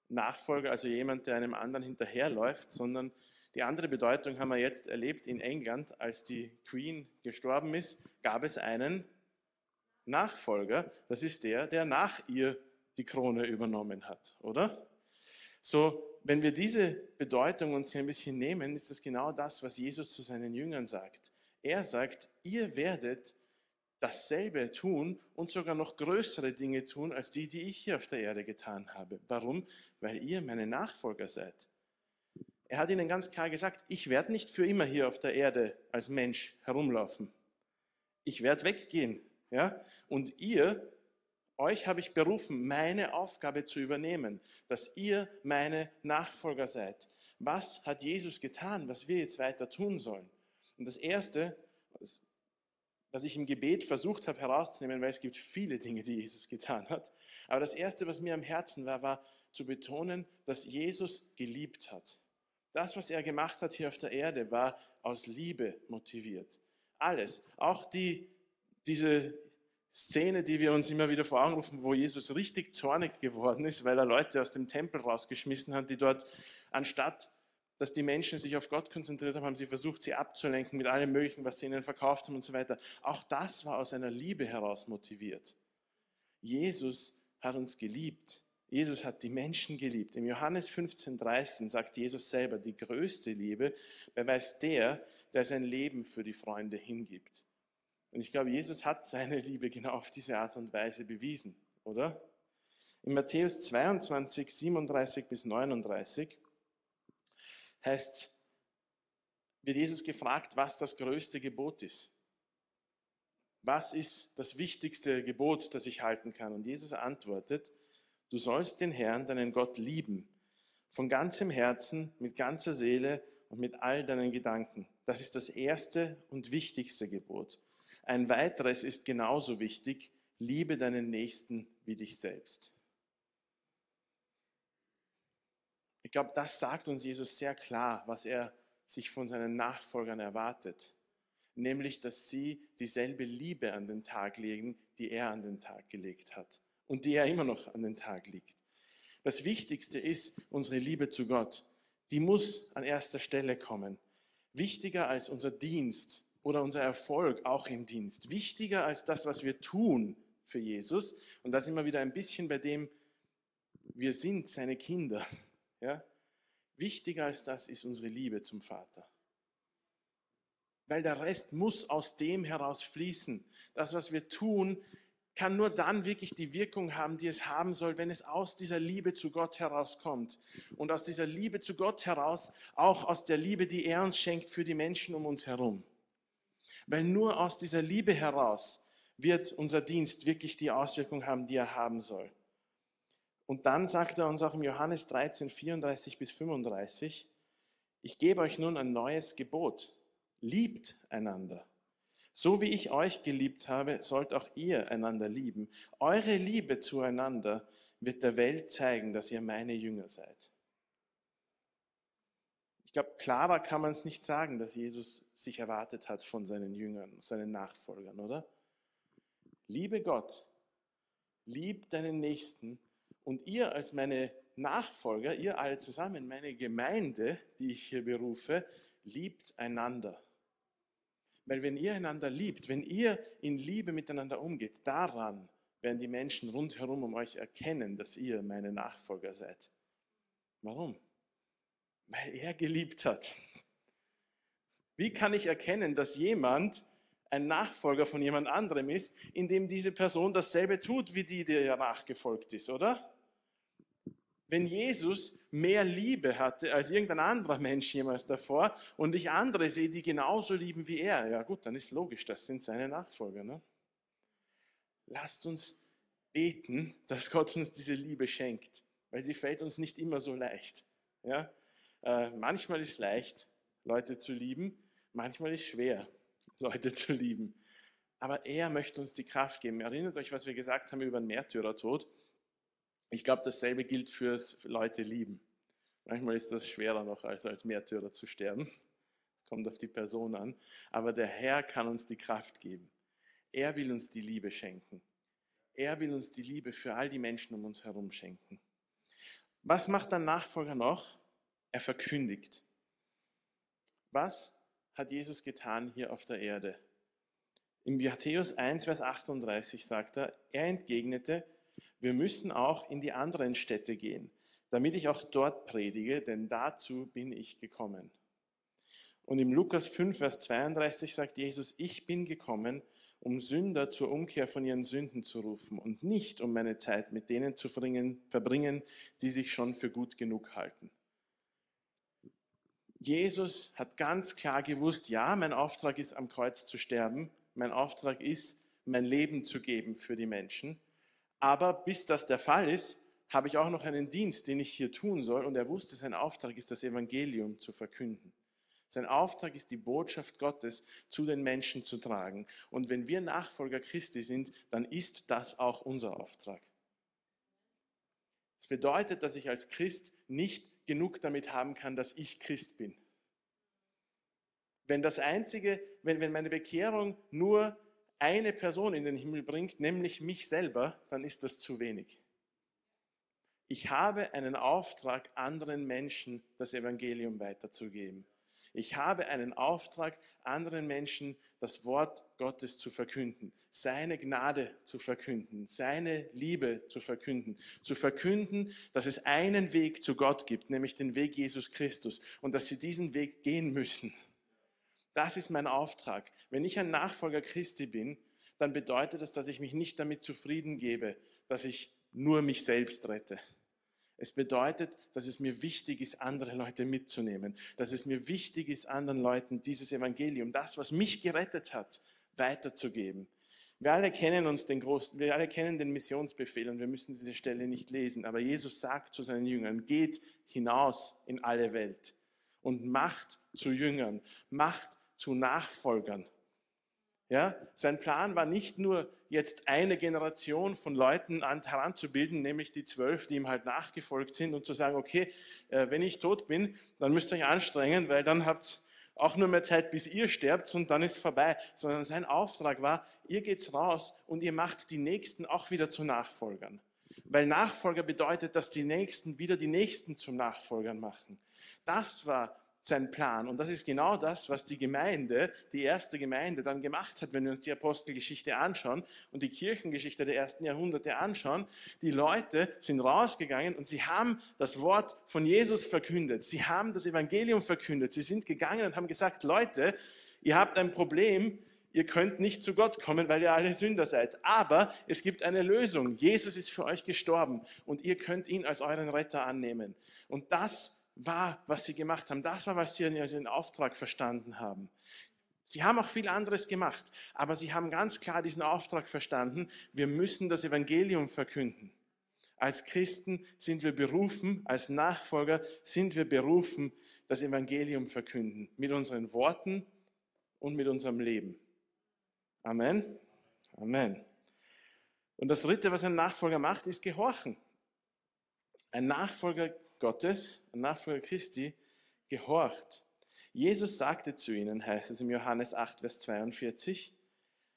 Nachfolger, also jemand, der einem anderen hinterherläuft, sondern die andere Bedeutung haben wir jetzt erlebt in England, als die Queen gestorben ist, gab es einen Nachfolger. Das ist der, der nach ihr die Krone übernommen hat, oder? So, wenn wir diese Bedeutung uns hier ein bisschen nehmen, ist das genau das, was Jesus zu seinen Jüngern sagt. Er sagt, ihr werdet dasselbe tun und sogar noch größere Dinge tun als die, die ich hier auf der Erde getan habe. Warum? Weil ihr meine Nachfolger seid. Er hat ihnen ganz klar gesagt, ich werde nicht für immer hier auf der Erde als Mensch herumlaufen. Ich werde weggehen. Ja? Und ihr, euch habe ich berufen, meine Aufgabe zu übernehmen, dass ihr meine Nachfolger seid. Was hat Jesus getan, was wir jetzt weiter tun sollen? Und das Erste, was ich im Gebet versucht habe herauszunehmen, weil es gibt viele Dinge, die Jesus getan hat. Aber das Erste, was mir am Herzen war, war zu betonen, dass Jesus geliebt hat. Das, was er gemacht hat hier auf der Erde, war aus Liebe motiviert. Alles, auch die, diese Szene, die wir uns immer wieder vor Augen rufen, wo Jesus richtig zornig geworden ist, weil er Leute aus dem Tempel rausgeschmissen hat, die dort anstatt dass die Menschen sich auf Gott konzentriert haben, haben sie versucht, sie abzulenken mit allem Möglichen, was sie ihnen verkauft haben und so weiter. Auch das war aus einer Liebe heraus motiviert. Jesus hat uns geliebt. Jesus hat die Menschen geliebt. Im Johannes 15,13 sagt Jesus selber, die größte Liebe beweist der, der sein Leben für die Freunde hingibt. Und ich glaube, Jesus hat seine Liebe genau auf diese Art und Weise bewiesen, oder? In Matthäus 22, 37 bis 39 heißt, wird Jesus gefragt, was das größte Gebot ist. Was ist das wichtigste Gebot, das ich halten kann? Und Jesus antwortet, du sollst den Herrn, deinen Gott, lieben. Von ganzem Herzen, mit ganzer Seele und mit all deinen Gedanken. Das ist das erste und wichtigste Gebot. Ein weiteres ist genauso wichtig, liebe deinen Nächsten wie dich selbst. Ich glaube, das sagt uns Jesus sehr klar, was er sich von seinen Nachfolgern erwartet. Nämlich, dass sie dieselbe Liebe an den Tag legen, die er an den Tag gelegt hat und die er immer noch an den Tag legt. Das Wichtigste ist unsere Liebe zu Gott. Die muss an erster Stelle kommen. Wichtiger als unser Dienst oder unser Erfolg auch im Dienst. Wichtiger als das, was wir tun für Jesus. Und da sind wir wieder ein bisschen bei dem, wir sind seine Kinder. Ja? Wichtiger als das ist unsere Liebe zum Vater. Weil der Rest muss aus dem heraus fließen. Das, was wir tun, kann nur dann wirklich die Wirkung haben, die es haben soll, wenn es aus dieser Liebe zu Gott herauskommt. Und aus dieser Liebe zu Gott heraus, auch aus der Liebe, die er uns schenkt für die Menschen um uns herum. Weil nur aus dieser Liebe heraus wird unser Dienst wirklich die Auswirkung haben, die er haben soll. Und dann sagt er uns auch im Johannes 13, 34 bis 35, ich gebe euch nun ein neues Gebot. Liebt einander. So wie ich euch geliebt habe, sollt auch ihr einander lieben. Eure Liebe zueinander wird der Welt zeigen, dass ihr meine Jünger seid. Ich glaube, klarer kann man es nicht sagen, dass Jesus sich erwartet hat von seinen Jüngern, seinen Nachfolgern, oder? Liebe Gott, lieb deinen Nächsten und ihr als meine Nachfolger, ihr alle zusammen, meine Gemeinde, die ich hier berufe, liebt einander. Weil wenn ihr einander liebt, wenn ihr in Liebe miteinander umgeht, daran werden die Menschen rundherum um euch erkennen, dass ihr meine Nachfolger seid. Warum? Weil er geliebt hat. Wie kann ich erkennen, dass jemand ein Nachfolger von jemand anderem ist, indem diese Person dasselbe tut wie die, der ja nachgefolgt ist, oder? Wenn Jesus mehr Liebe hatte als irgendein anderer Mensch jemals davor und ich andere sehe, die genauso lieben wie er, ja gut, dann ist logisch, das sind seine Nachfolger. Ne? Lasst uns beten, dass Gott uns diese Liebe schenkt, weil sie fällt uns nicht immer so leicht. Ja? Äh, manchmal ist leicht, Leute zu lieben, manchmal ist schwer, Leute zu lieben. Aber er möchte uns die Kraft geben. Erinnert euch, was wir gesagt haben über den Märtyrertod. Ich glaube, dasselbe gilt fürs Leute lieben. Manchmal ist das schwerer noch, als als Märtyrer zu sterben. Kommt auf die Person an. Aber der Herr kann uns die Kraft geben. Er will uns die Liebe schenken. Er will uns die Liebe für all die Menschen um uns herum schenken. Was macht der Nachfolger noch? Er verkündigt. Was hat Jesus getan hier auf der Erde? Im Matthäus 1, Vers 38 sagt er, er entgegnete, wir müssen auch in die anderen Städte gehen, damit ich auch dort predige, denn dazu bin ich gekommen. Und im Lukas 5, Vers 32 sagt Jesus, ich bin gekommen, um Sünder zur Umkehr von ihren Sünden zu rufen und nicht um meine Zeit mit denen zu verbringen, die sich schon für gut genug halten. Jesus hat ganz klar gewusst, ja, mein Auftrag ist am Kreuz zu sterben, mein Auftrag ist, mein Leben zu geben für die Menschen. Aber bis das der Fall ist, habe ich auch noch einen Dienst, den ich hier tun soll. Und er wusste, sein Auftrag ist, das Evangelium zu verkünden. Sein Auftrag ist, die Botschaft Gottes zu den Menschen zu tragen. Und wenn wir Nachfolger Christi sind, dann ist das auch unser Auftrag. Das bedeutet, dass ich als Christ nicht genug damit haben kann, dass ich Christ bin. Wenn das einzige, wenn, wenn meine Bekehrung nur eine Person in den Himmel bringt, nämlich mich selber, dann ist das zu wenig. Ich habe einen Auftrag, anderen Menschen das Evangelium weiterzugeben. Ich habe einen Auftrag, anderen Menschen das Wort Gottes zu verkünden, seine Gnade zu verkünden, seine Liebe zu verkünden, zu verkünden, dass es einen Weg zu Gott gibt, nämlich den Weg Jesus Christus und dass sie diesen Weg gehen müssen. Das ist mein Auftrag. Wenn ich ein Nachfolger Christi bin, dann bedeutet das, dass ich mich nicht damit zufrieden gebe, dass ich nur mich selbst rette es bedeutet, dass es mir wichtig ist, andere Leute mitzunehmen, dass es mir wichtig ist, anderen Leuten dieses Evangelium, das, was mich gerettet hat, weiterzugeben. Wir alle kennen uns den großen, wir alle kennen den Missionsbefehl und wir müssen diese Stelle nicht lesen. Aber Jesus sagt zu seinen Jüngern: Geht hinaus in alle Welt und macht zu Jüngern, macht zu Nachfolgern. Ja, sein Plan war nicht nur jetzt eine Generation von Leuten an, heranzubilden, nämlich die zwölf, die ihm halt nachgefolgt sind und zu sagen, okay, äh, wenn ich tot bin, dann müsst ihr euch anstrengen, weil dann habt auch nur mehr Zeit, bis ihr sterbt und dann ist vorbei, sondern sein Auftrag war, ihr geht's raus und ihr macht die Nächsten auch wieder zu Nachfolgern. Weil Nachfolger bedeutet, dass die Nächsten wieder die Nächsten zum Nachfolgern machen. Das war sein Plan. Und das ist genau das, was die Gemeinde, die erste Gemeinde dann gemacht hat, wenn wir uns die Apostelgeschichte anschauen und die Kirchengeschichte der ersten Jahrhunderte anschauen. Die Leute sind rausgegangen und sie haben das Wort von Jesus verkündet. Sie haben das Evangelium verkündet. Sie sind gegangen und haben gesagt, Leute, ihr habt ein Problem, ihr könnt nicht zu Gott kommen, weil ihr alle Sünder seid. Aber es gibt eine Lösung. Jesus ist für euch gestorben und ihr könnt ihn als euren Retter annehmen. Und das war, was sie gemacht haben. Das war, was sie als ihren Auftrag verstanden haben. Sie haben auch viel anderes gemacht, aber sie haben ganz klar diesen Auftrag verstanden, wir müssen das Evangelium verkünden. Als Christen sind wir berufen, als Nachfolger sind wir berufen, das Evangelium verkünden, mit unseren Worten und mit unserem Leben. Amen. Amen. Und das Dritte, was ein Nachfolger macht, ist gehorchen. Ein Nachfolger Gottes, ein Nachfolger Christi, gehorcht. Jesus sagte zu ihnen, heißt es im Johannes 8, Vers 42,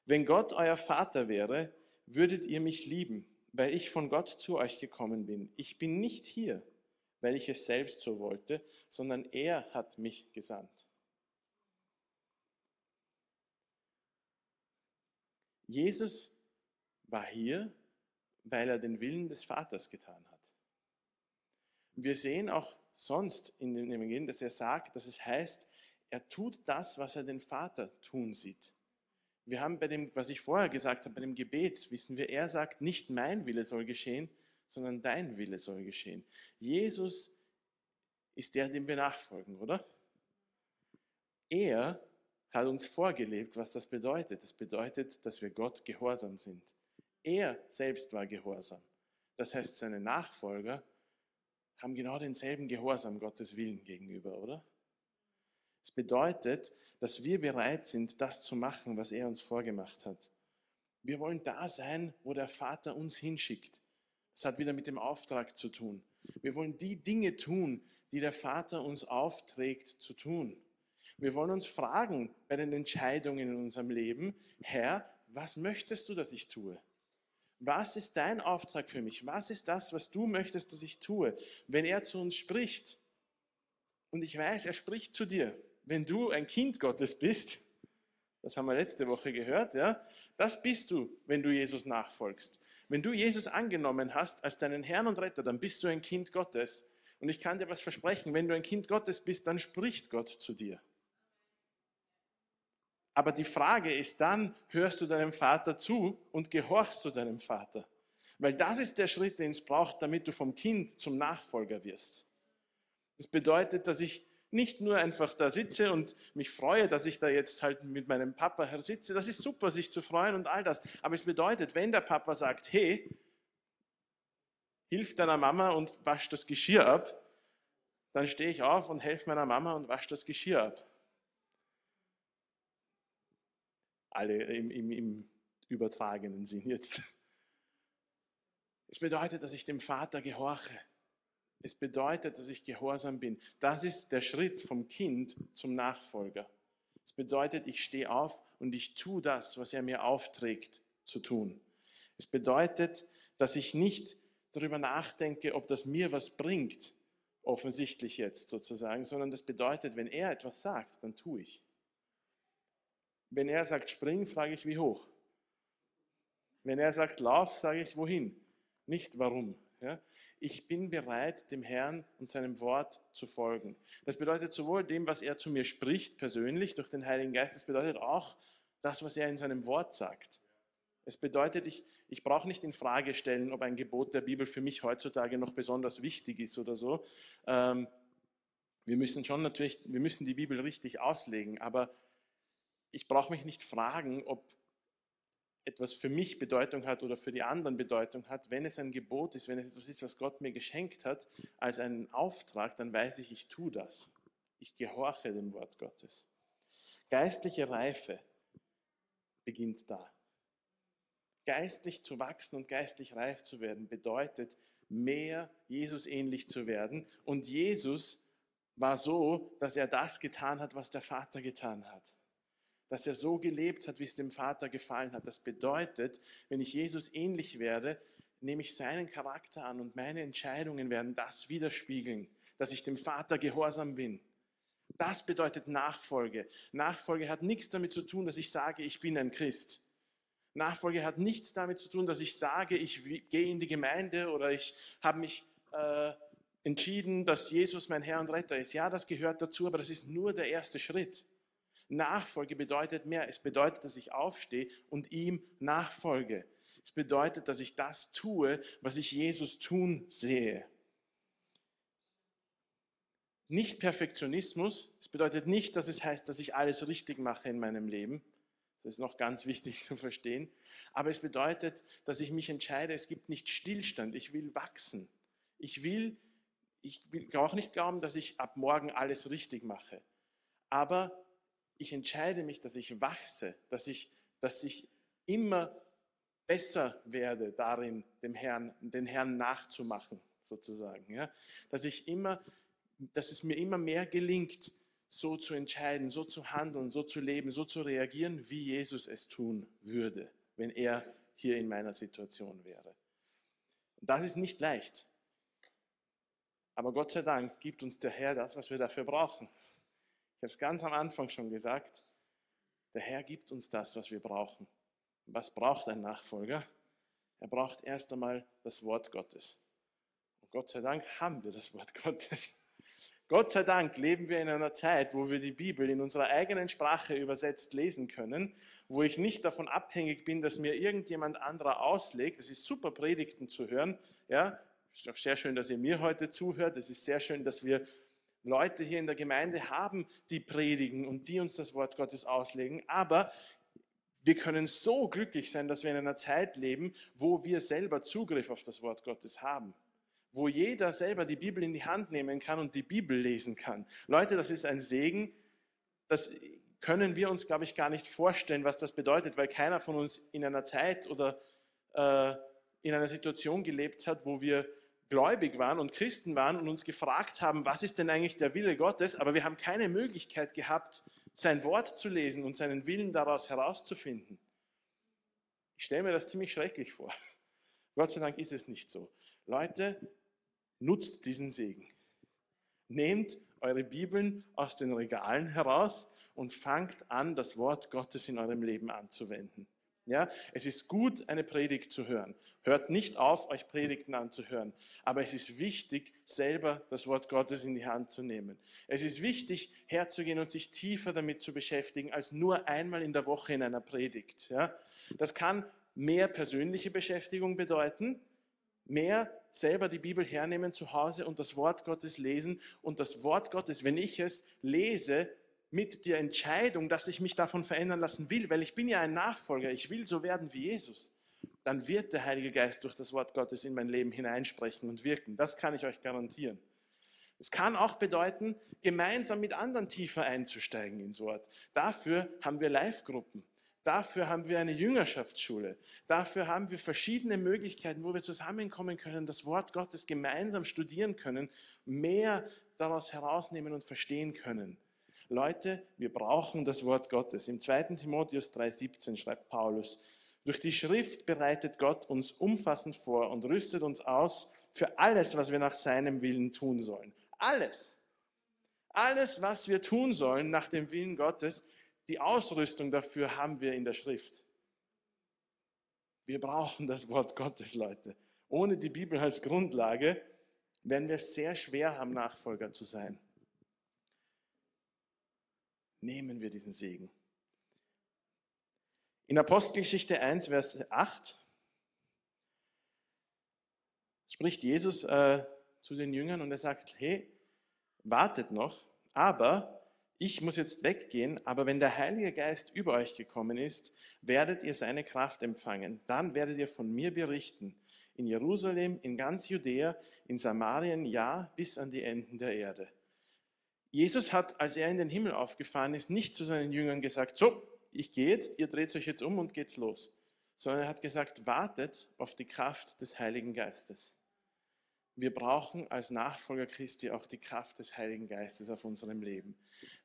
wenn Gott euer Vater wäre, würdet ihr mich lieben, weil ich von Gott zu euch gekommen bin. Ich bin nicht hier, weil ich es selbst so wollte, sondern er hat mich gesandt. Jesus war hier, weil er den Willen des Vaters getan hat. Wir sehen auch sonst in den Evangelien, dass er sagt, dass es heißt, er tut das, was er den Vater tun sieht. Wir haben bei dem, was ich vorher gesagt habe, bei dem Gebet, wissen wir, er sagt, nicht mein Wille soll geschehen, sondern dein Wille soll geschehen. Jesus ist der, dem wir nachfolgen, oder? Er hat uns vorgelebt, was das bedeutet. Das bedeutet, dass wir Gott gehorsam sind. Er selbst war gehorsam. Das heißt, seine Nachfolger haben genau denselben Gehorsam Gottes Willen gegenüber, oder? Es bedeutet, dass wir bereit sind, das zu machen, was er uns vorgemacht hat. Wir wollen da sein, wo der Vater uns hinschickt. Das hat wieder mit dem Auftrag zu tun. Wir wollen die Dinge tun, die der Vater uns aufträgt zu tun. Wir wollen uns fragen bei den Entscheidungen in unserem Leben, Herr, was möchtest du, dass ich tue? Was ist dein Auftrag für mich? Was ist das, was du möchtest, dass ich tue? Wenn er zu uns spricht, und ich weiß, er spricht zu dir, wenn du ein Kind Gottes bist, das haben wir letzte Woche gehört, ja, das bist du, wenn du Jesus nachfolgst. Wenn du Jesus angenommen hast als deinen Herrn und Retter, dann bist du ein Kind Gottes. Und ich kann dir was versprechen, wenn du ein Kind Gottes bist, dann spricht Gott zu dir. Aber die Frage ist dann, hörst du deinem Vater zu und gehorchst du deinem Vater? Weil das ist der Schritt, den es braucht, damit du vom Kind zum Nachfolger wirst. Das bedeutet, dass ich nicht nur einfach da sitze und mich freue, dass ich da jetzt halt mit meinem Papa sitze. Das ist super, sich zu freuen und all das. Aber es bedeutet, wenn der Papa sagt, hey, hilf deiner Mama und wasch das Geschirr ab, dann stehe ich auf und helfe meiner Mama und wasche das Geschirr ab. Alle im, im, im übertragenen Sinn jetzt. Es bedeutet, dass ich dem Vater gehorche. Es bedeutet, dass ich gehorsam bin. Das ist der Schritt vom Kind zum Nachfolger. Es bedeutet, ich stehe auf und ich tue das, was er mir aufträgt zu tun. Es bedeutet, dass ich nicht darüber nachdenke, ob das mir was bringt, offensichtlich jetzt sozusagen, sondern das bedeutet, wenn er etwas sagt, dann tue ich. Wenn er sagt spring, frage ich wie hoch. Wenn er sagt lauf, sage ich wohin, nicht warum. Ja? ich bin bereit, dem Herrn und seinem Wort zu folgen. Das bedeutet sowohl dem, was er zu mir spricht, persönlich durch den Heiligen Geist, das bedeutet auch das, was er in seinem Wort sagt. Es bedeutet, ich, ich brauche nicht in Frage stellen, ob ein Gebot der Bibel für mich heutzutage noch besonders wichtig ist oder so. Ähm, wir müssen schon natürlich, wir müssen die Bibel richtig auslegen, aber ich brauche mich nicht fragen, ob etwas für mich Bedeutung hat oder für die anderen Bedeutung hat, wenn es ein Gebot ist, wenn es etwas ist, was Gott mir geschenkt hat, als einen Auftrag, dann weiß ich, ich tue das. Ich gehorche dem Wort Gottes. Geistliche Reife beginnt da. Geistlich zu wachsen und geistlich reif zu werden bedeutet, mehr Jesus ähnlich zu werden. Und Jesus war so, dass er das getan hat, was der Vater getan hat dass er so gelebt hat, wie es dem Vater gefallen hat. Das bedeutet, wenn ich Jesus ähnlich werde, nehme ich seinen Charakter an und meine Entscheidungen werden das widerspiegeln, dass ich dem Vater gehorsam bin. Das bedeutet Nachfolge. Nachfolge hat nichts damit zu tun, dass ich sage, ich bin ein Christ. Nachfolge hat nichts damit zu tun, dass ich sage, ich gehe in die Gemeinde oder ich habe mich äh, entschieden, dass Jesus mein Herr und Retter ist. Ja, das gehört dazu, aber das ist nur der erste Schritt. Nachfolge bedeutet mehr. Es bedeutet, dass ich aufstehe und ihm nachfolge. Es bedeutet, dass ich das tue, was ich Jesus tun sehe. Nicht Perfektionismus. Es bedeutet nicht, dass es heißt, dass ich alles richtig mache in meinem Leben. Das ist noch ganz wichtig zu verstehen. Aber es bedeutet, dass ich mich entscheide, es gibt nicht Stillstand, ich will wachsen. Ich will, ich will auch nicht glauben, dass ich ab morgen alles richtig mache. Aber ich entscheide mich, dass ich wachse, dass ich, dass ich immer besser werde darin, dem Herrn, den Herrn nachzumachen, sozusagen. Ja? Dass ich immer, dass es mir immer mehr gelingt, so zu entscheiden, so zu handeln, so zu leben, so zu reagieren, wie Jesus es tun würde, wenn er hier in meiner Situation wäre. Und das ist nicht leicht. Aber Gott sei Dank gibt uns der Herr das, was wir dafür brauchen. Ich habe es ganz am Anfang schon gesagt. Der Herr gibt uns das, was wir brauchen. Was braucht ein Nachfolger? Er braucht erst einmal das Wort Gottes. Und Gott sei Dank haben wir das Wort Gottes. Gott sei Dank leben wir in einer Zeit, wo wir die Bibel in unserer eigenen Sprache übersetzt lesen können, wo ich nicht davon abhängig bin, dass mir irgendjemand anderer auslegt. Es ist super, Predigten zu hören. Ja, ist auch sehr schön, dass ihr mir heute zuhört. Es ist sehr schön, dass wir Leute hier in der Gemeinde haben, die predigen und die uns das Wort Gottes auslegen. Aber wir können so glücklich sein, dass wir in einer Zeit leben, wo wir selber Zugriff auf das Wort Gottes haben wo jeder selber die Bibel in die Hand nehmen kann und die Bibel lesen kann. Leute, das ist ein Segen. Das können wir uns, glaube ich, gar nicht vorstellen, was das bedeutet, weil keiner von uns in einer Zeit oder äh, in einer Situation gelebt hat, wo wir gläubig waren und Christen waren und uns gefragt haben, was ist denn eigentlich der Wille Gottes, aber wir haben keine Möglichkeit gehabt, sein Wort zu lesen und seinen Willen daraus herauszufinden. Ich stelle mir das ziemlich schrecklich vor. Gott sei Dank ist es nicht so. Leute, Nutzt diesen Segen. Nehmt eure Bibeln aus den Regalen heraus und fangt an, das Wort Gottes in eurem Leben anzuwenden. Ja, es ist gut, eine Predigt zu hören. Hört nicht auf, euch Predigten anzuhören. Aber es ist wichtig, selber das Wort Gottes in die Hand zu nehmen. Es ist wichtig, herzugehen und sich tiefer damit zu beschäftigen, als nur einmal in der Woche in einer Predigt. Ja, das kann mehr persönliche Beschäftigung bedeuten, mehr selber die Bibel hernehmen zu Hause und das Wort Gottes lesen und das Wort Gottes, wenn ich es lese, mit der Entscheidung, dass ich mich davon verändern lassen will, weil ich bin ja ein Nachfolger, ich will so werden wie Jesus, dann wird der Heilige Geist durch das Wort Gottes in mein Leben hineinsprechen und wirken. Das kann ich euch garantieren. Es kann auch bedeuten, gemeinsam mit anderen tiefer einzusteigen ins Wort. Dafür haben wir Live-Gruppen. Dafür haben wir eine Jüngerschaftsschule. Dafür haben wir verschiedene Möglichkeiten, wo wir zusammenkommen können, das Wort Gottes gemeinsam studieren können, mehr daraus herausnehmen und verstehen können. Leute, wir brauchen das Wort Gottes. Im 2. Timotheus 3,17 schreibt Paulus, durch die Schrift bereitet Gott uns umfassend vor und rüstet uns aus für alles, was wir nach seinem Willen tun sollen. Alles. Alles, was wir tun sollen nach dem Willen Gottes, die Ausrüstung dafür haben wir in der Schrift. Wir brauchen das Wort Gottes, Leute. Ohne die Bibel als Grundlage werden wir es sehr schwer haben, Nachfolger zu sein. Nehmen wir diesen Segen. In Apostelgeschichte 1, Vers 8 spricht Jesus äh, zu den Jüngern und er sagt, hey, wartet noch, aber ich muss jetzt weggehen, aber wenn der Heilige Geist über euch gekommen ist, werdet ihr seine Kraft empfangen. Dann werdet ihr von mir berichten. In Jerusalem, in ganz Judäa, in Samarien, ja, bis an die Enden der Erde. Jesus hat, als er in den Himmel aufgefahren ist, nicht zu seinen Jüngern gesagt, so, ich gehe jetzt, ihr dreht euch jetzt um und geht's los. Sondern er hat gesagt, wartet auf die Kraft des Heiligen Geistes wir brauchen als Nachfolger Christi auch die Kraft des Heiligen Geistes auf unserem Leben.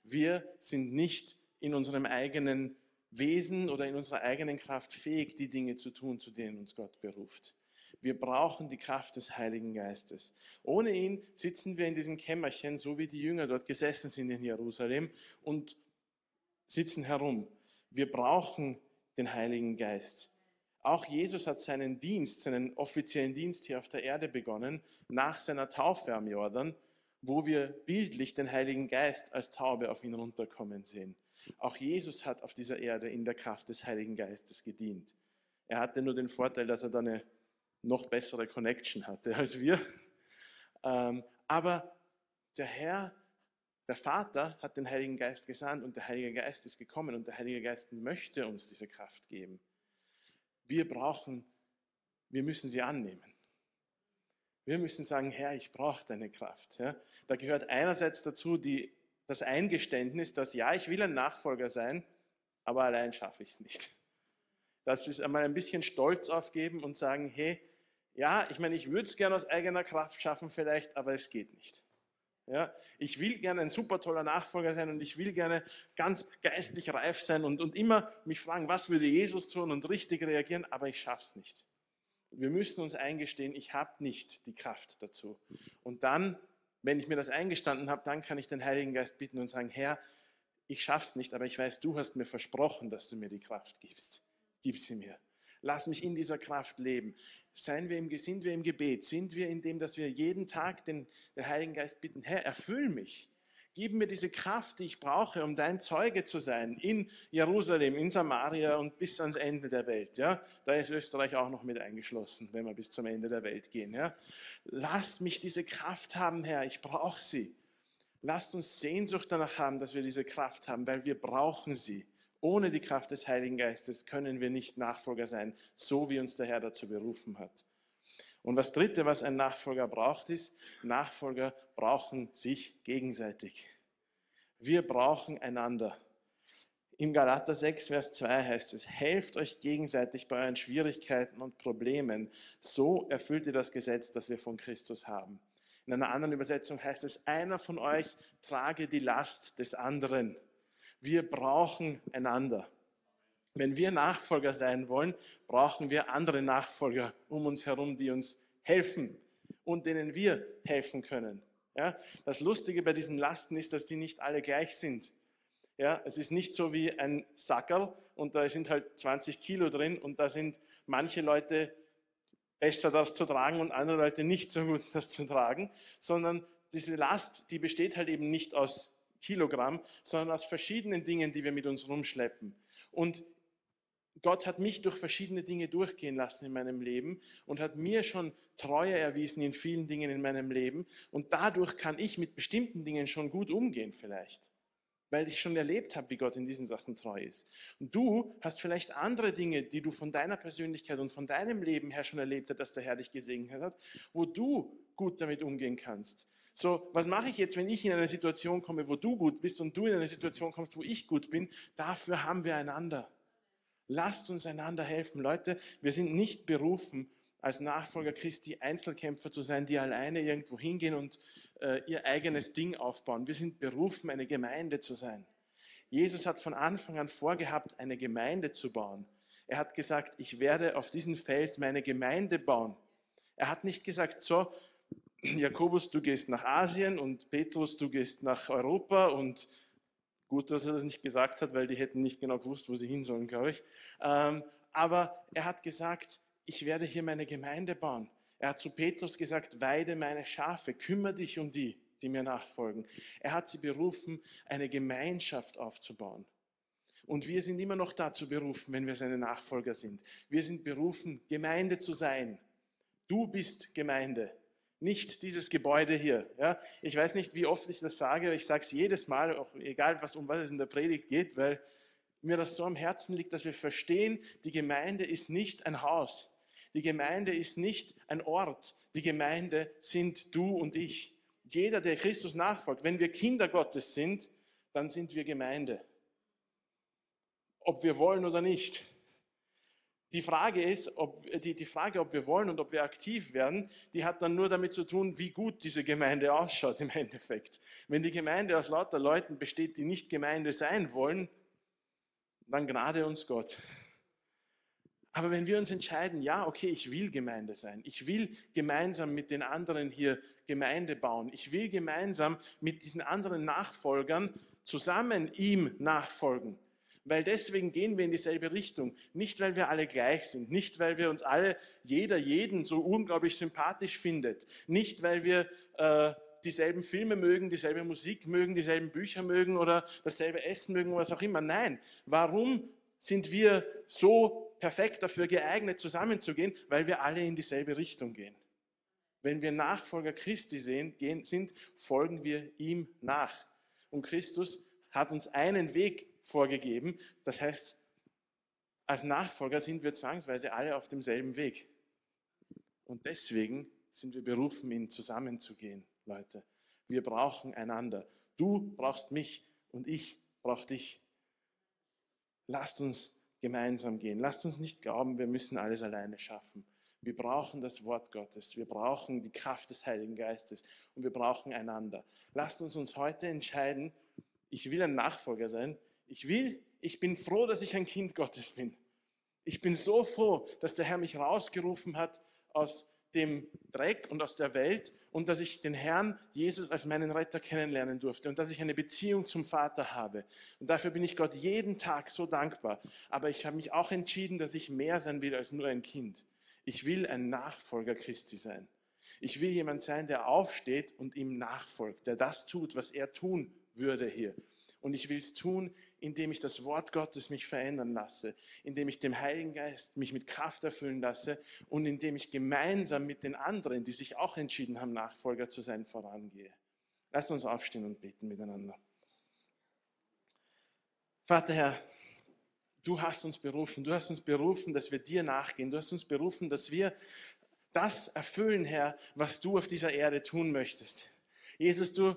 Wir sind nicht in unserem eigenen Wesen oder in unserer eigenen Kraft fähig, die Dinge zu tun, zu denen uns Gott beruft. Wir brauchen die Kraft des Heiligen Geistes. Ohne ihn sitzen wir in diesem Kämmerchen, so wie die Jünger dort gesessen sind in Jerusalem und sitzen herum. Wir brauchen den Heiligen Geist. Auch Jesus hat seinen Dienst, seinen offiziellen Dienst hier auf der Erde begonnen, nach seiner Taufe am Jordan, wo wir bildlich den Heiligen Geist als Taube auf ihn runterkommen sehen. Auch Jesus hat auf dieser Erde in der Kraft des Heiligen Geistes gedient. Er hatte nur den Vorteil, dass er da eine noch bessere Connection hatte als wir. Ähm, aber der Herr Der Vater hat den Heiligen Geist gesandt und der Heilige Geist ist gekommen und der Heilige Geist möchte uns diese Kraft geben. Wir brauchen, wir müssen sie annehmen. Wir müssen sagen, Herr, ich brauche deine Kraft. Ja? Da gehört einerseits dazu die, das Eingeständnis, dass ja, ich will ein Nachfolger sein, aber allein schaffe ich es nicht. Das ist einmal ein bisschen Stolz aufgeben und sagen, hey, ja, ich meine, ich würde es gerne aus eigener Kraft schaffen vielleicht, aber es geht nicht. Ja, ich will gerne ein super toller Nachfolger sein und ich will gerne ganz geistlich reif sein und, und immer mich fragen, was würde Jesus tun und richtig reagieren, aber ich schaffe es nicht. Wir müssen uns eingestehen, ich habe nicht die Kraft dazu. Und dann, wenn ich mir das eingestanden habe, dann kann ich den Heiligen Geist bitten und sagen, Herr, ich schaffe es nicht, aber ich weiß, du hast mir versprochen, dass du mir die Kraft gibst. Gib sie mir. Lass mich in dieser Kraft leben. Seien wir im, sind wir im Gebet? Sind wir in dem, dass wir jeden Tag den, den Heiligen Geist bitten, Herr, erfüll mich. Gib mir diese Kraft, die ich brauche, um dein Zeuge zu sein in Jerusalem, in Samaria und bis ans Ende der Welt. Ja? Da ist Österreich auch noch mit eingeschlossen, wenn wir bis zum Ende der Welt gehen. Ja? Lass mich diese Kraft haben, Herr, ich brauche sie. Lasst uns Sehnsucht danach haben, dass wir diese Kraft haben, weil wir brauchen sie. Ohne die Kraft des Heiligen Geistes können wir nicht Nachfolger sein, so wie uns der Herr dazu berufen hat. Und das Dritte, was ein Nachfolger braucht, ist, Nachfolger brauchen sich gegenseitig. Wir brauchen einander. Im Galater 6, Vers 2 heißt es, helft euch gegenseitig bei euren Schwierigkeiten und Problemen. So erfüllt ihr das Gesetz, das wir von Christus haben. In einer anderen Übersetzung heißt es, einer von euch trage die Last des anderen. Wir brauchen einander. Wenn wir Nachfolger sein wollen, brauchen wir andere Nachfolger um uns herum, die uns helfen und denen wir helfen können. Ja, das Lustige bei diesen Lasten ist, dass die nicht alle gleich sind. Ja, es ist nicht so wie ein Sackerl und da sind halt 20 Kilo drin und da sind manche Leute besser das zu tragen und andere Leute nicht so gut das zu tragen, sondern diese Last, die besteht halt eben nicht aus Kilogramm, sondern aus verschiedenen Dingen, die wir mit uns rumschleppen. Und Gott hat mich durch verschiedene Dinge durchgehen lassen in meinem Leben und hat mir schon Treue erwiesen in vielen Dingen in meinem Leben. Und dadurch kann ich mit bestimmten Dingen schon gut umgehen vielleicht, weil ich schon erlebt habe, wie Gott in diesen Sachen treu ist. Und du hast vielleicht andere Dinge, die du von deiner Persönlichkeit und von deinem Leben her schon erlebt hast, dass der Herr dich gesegnet hat, wo du gut damit umgehen kannst. So, was mache ich jetzt, wenn ich in eine Situation komme, wo du gut bist und du in eine Situation kommst, wo ich gut bin? Dafür haben wir einander. Lasst uns einander helfen. Leute, wir sind nicht berufen, als Nachfolger Christi Einzelkämpfer zu sein, die alleine irgendwo hingehen und äh, ihr eigenes Ding aufbauen. Wir sind berufen, eine Gemeinde zu sein. Jesus hat von Anfang an vorgehabt, eine Gemeinde zu bauen. Er hat gesagt, ich werde auf diesen Fels meine Gemeinde bauen. Er hat nicht gesagt, so, Jakobus, du gehst nach Asien und Petrus, du gehst nach Europa und gut, dass er das nicht gesagt hat, weil die hätten nicht genau gewusst, wo sie hin sollen, glaube ich. Ähm, aber er hat gesagt, ich werde hier meine Gemeinde bauen. Er hat zu Petrus gesagt, weide meine Schafe, kümmere dich um die, die mir nachfolgen. Er hat sie berufen, eine Gemeinschaft aufzubauen. Und wir sind immer noch dazu berufen, wenn wir seine Nachfolger sind. Wir sind berufen, Gemeinde zu sein. Du bist Gemeinde nicht dieses Gebäude hier. Ja? Ich weiß nicht, wie oft ich das sage, ich sage es jedes Mal, auch egal was, um was es in der Predigt geht, weil mir das so am Herzen liegt, dass wir verstehen, die Gemeinde ist nicht ein Haus. Die Gemeinde ist nicht ein Ort. Die Gemeinde sind du und ich. Jeder, der Christus nachfolgt, wenn wir Kinder Gottes sind, dann sind wir Gemeinde. Ob wir wollen oder nicht. Die Frage ist, ob, die, die Frage, ob wir wollen und ob wir aktiv werden, die hat dann nur damit zu tun, wie gut diese Gemeinde ausschaut im Endeffekt. Wenn die Gemeinde aus lauter Leuten besteht, die nicht Gemeinde sein wollen, dann gnade uns Gott. Aber wenn wir uns entscheiden, ja, okay, ich will Gemeinde sein, ich will gemeinsam mit den anderen hier Gemeinde bauen, ich will gemeinsam mit diesen anderen Nachfolgern zusammen ihm nachfolgen, weil deswegen gehen wir in dieselbe Richtung. Nicht, weil wir alle gleich sind, nicht, weil wir uns alle, jeder jeden so unglaublich sympathisch findet, nicht, weil wir äh, dieselben Filme mögen, dieselbe Musik mögen, dieselben Bücher mögen oder dasselbe Essen mögen, was auch immer. Nein, warum sind wir so perfekt dafür geeignet, zusammenzugehen? Weil wir alle in dieselbe Richtung gehen. Wenn wir Nachfolger Christi sehen, gehen, sind, folgen wir ihm nach. Und Christus hat uns einen Weg vorgegeben. Das heißt, als Nachfolger sind wir zwangsweise alle auf demselben Weg. Und deswegen sind wir berufen, ihn zusammenzugehen, Leute. Wir brauchen einander. Du brauchst mich und ich brauche dich. Lasst uns gemeinsam gehen. Lasst uns nicht glauben, wir müssen alles alleine schaffen. Wir brauchen das Wort Gottes. Wir brauchen die Kraft des Heiligen Geistes und wir brauchen einander. Lasst uns uns heute entscheiden, ich will ein Nachfolger sein. Ich will, ich bin froh, dass ich ein Kind Gottes bin. Ich bin so froh, dass der Herr mich rausgerufen hat aus dem Dreck und aus der Welt und dass ich den Herrn Jesus als meinen Retter kennenlernen durfte und dass ich eine Beziehung zum Vater habe. Und dafür bin ich Gott jeden Tag so dankbar. Aber ich habe mich auch entschieden, dass ich mehr sein will als nur ein Kind. Ich will ein Nachfolger Christi sein. Ich will jemand sein, der aufsteht und ihm nachfolgt, der das tut, was er tun würde hier. Und ich will es tun, indem ich das Wort Gottes mich verändern lasse, indem ich dem Heiligen Geist mich mit Kraft erfüllen lasse und indem ich gemeinsam mit den anderen, die sich auch entschieden haben, Nachfolger zu sein, vorangehe. Lass uns aufstehen und beten miteinander. Vater Herr, du hast uns berufen, du hast uns berufen, dass wir dir nachgehen, du hast uns berufen, dass wir das erfüllen, Herr, was du auf dieser Erde tun möchtest. Jesus, du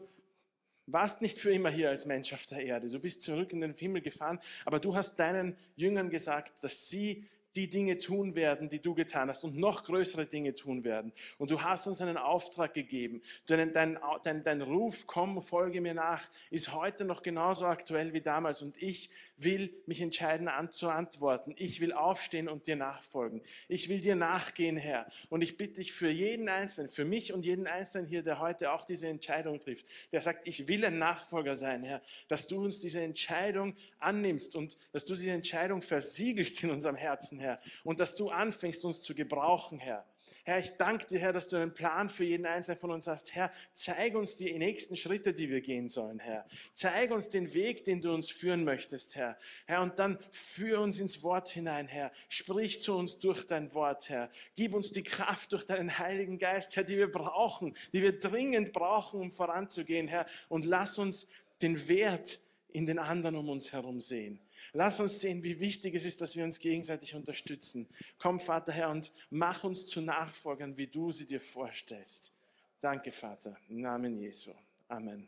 warst nicht für immer hier als Mensch auf der Erde. Du bist zurück in den Himmel gefahren, aber du hast deinen Jüngern gesagt, dass sie die Dinge tun werden, die du getan hast und noch größere Dinge tun werden. Und du hast uns einen Auftrag gegeben. Dein, dein, dein, dein Ruf, komm, folge mir nach, ist heute noch genauso aktuell wie damals. Und ich will mich entscheiden an, zu antworten. Ich will aufstehen und dir nachfolgen. Ich will dir nachgehen, Herr. Und ich bitte dich für jeden Einzelnen, für mich und jeden Einzelnen hier, der heute auch diese Entscheidung trifft, der sagt, ich will ein Nachfolger sein, Herr, dass du uns diese Entscheidung annimmst und dass du diese Entscheidung versiegelst in unserem Herzen, Herr, und dass du anfängst, uns zu gebrauchen, Herr. Herr, ich danke dir, Herr, dass du einen Plan für jeden Einzelnen von uns hast. Herr, zeig uns die nächsten Schritte, die wir gehen sollen, Herr. Zeig uns den Weg, den du uns führen möchtest, Herr. Herr, und dann führ uns ins Wort hinein, Herr. Sprich zu uns durch dein Wort, Herr. Gib uns die Kraft durch deinen Heiligen Geist, Herr, die wir brauchen, die wir dringend brauchen, um voranzugehen, Herr. Und lass uns den Wert in den anderen um uns herum sehen. Lass uns sehen, wie wichtig es ist, dass wir uns gegenseitig unterstützen. Komm, Vater Herr, und mach uns zu Nachfolgern, wie du sie dir vorstellst. Danke, Vater. Im Namen Jesu. Amen.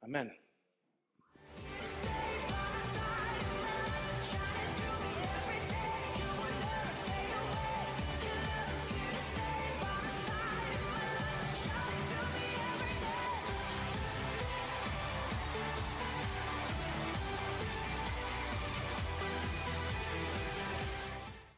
Amen.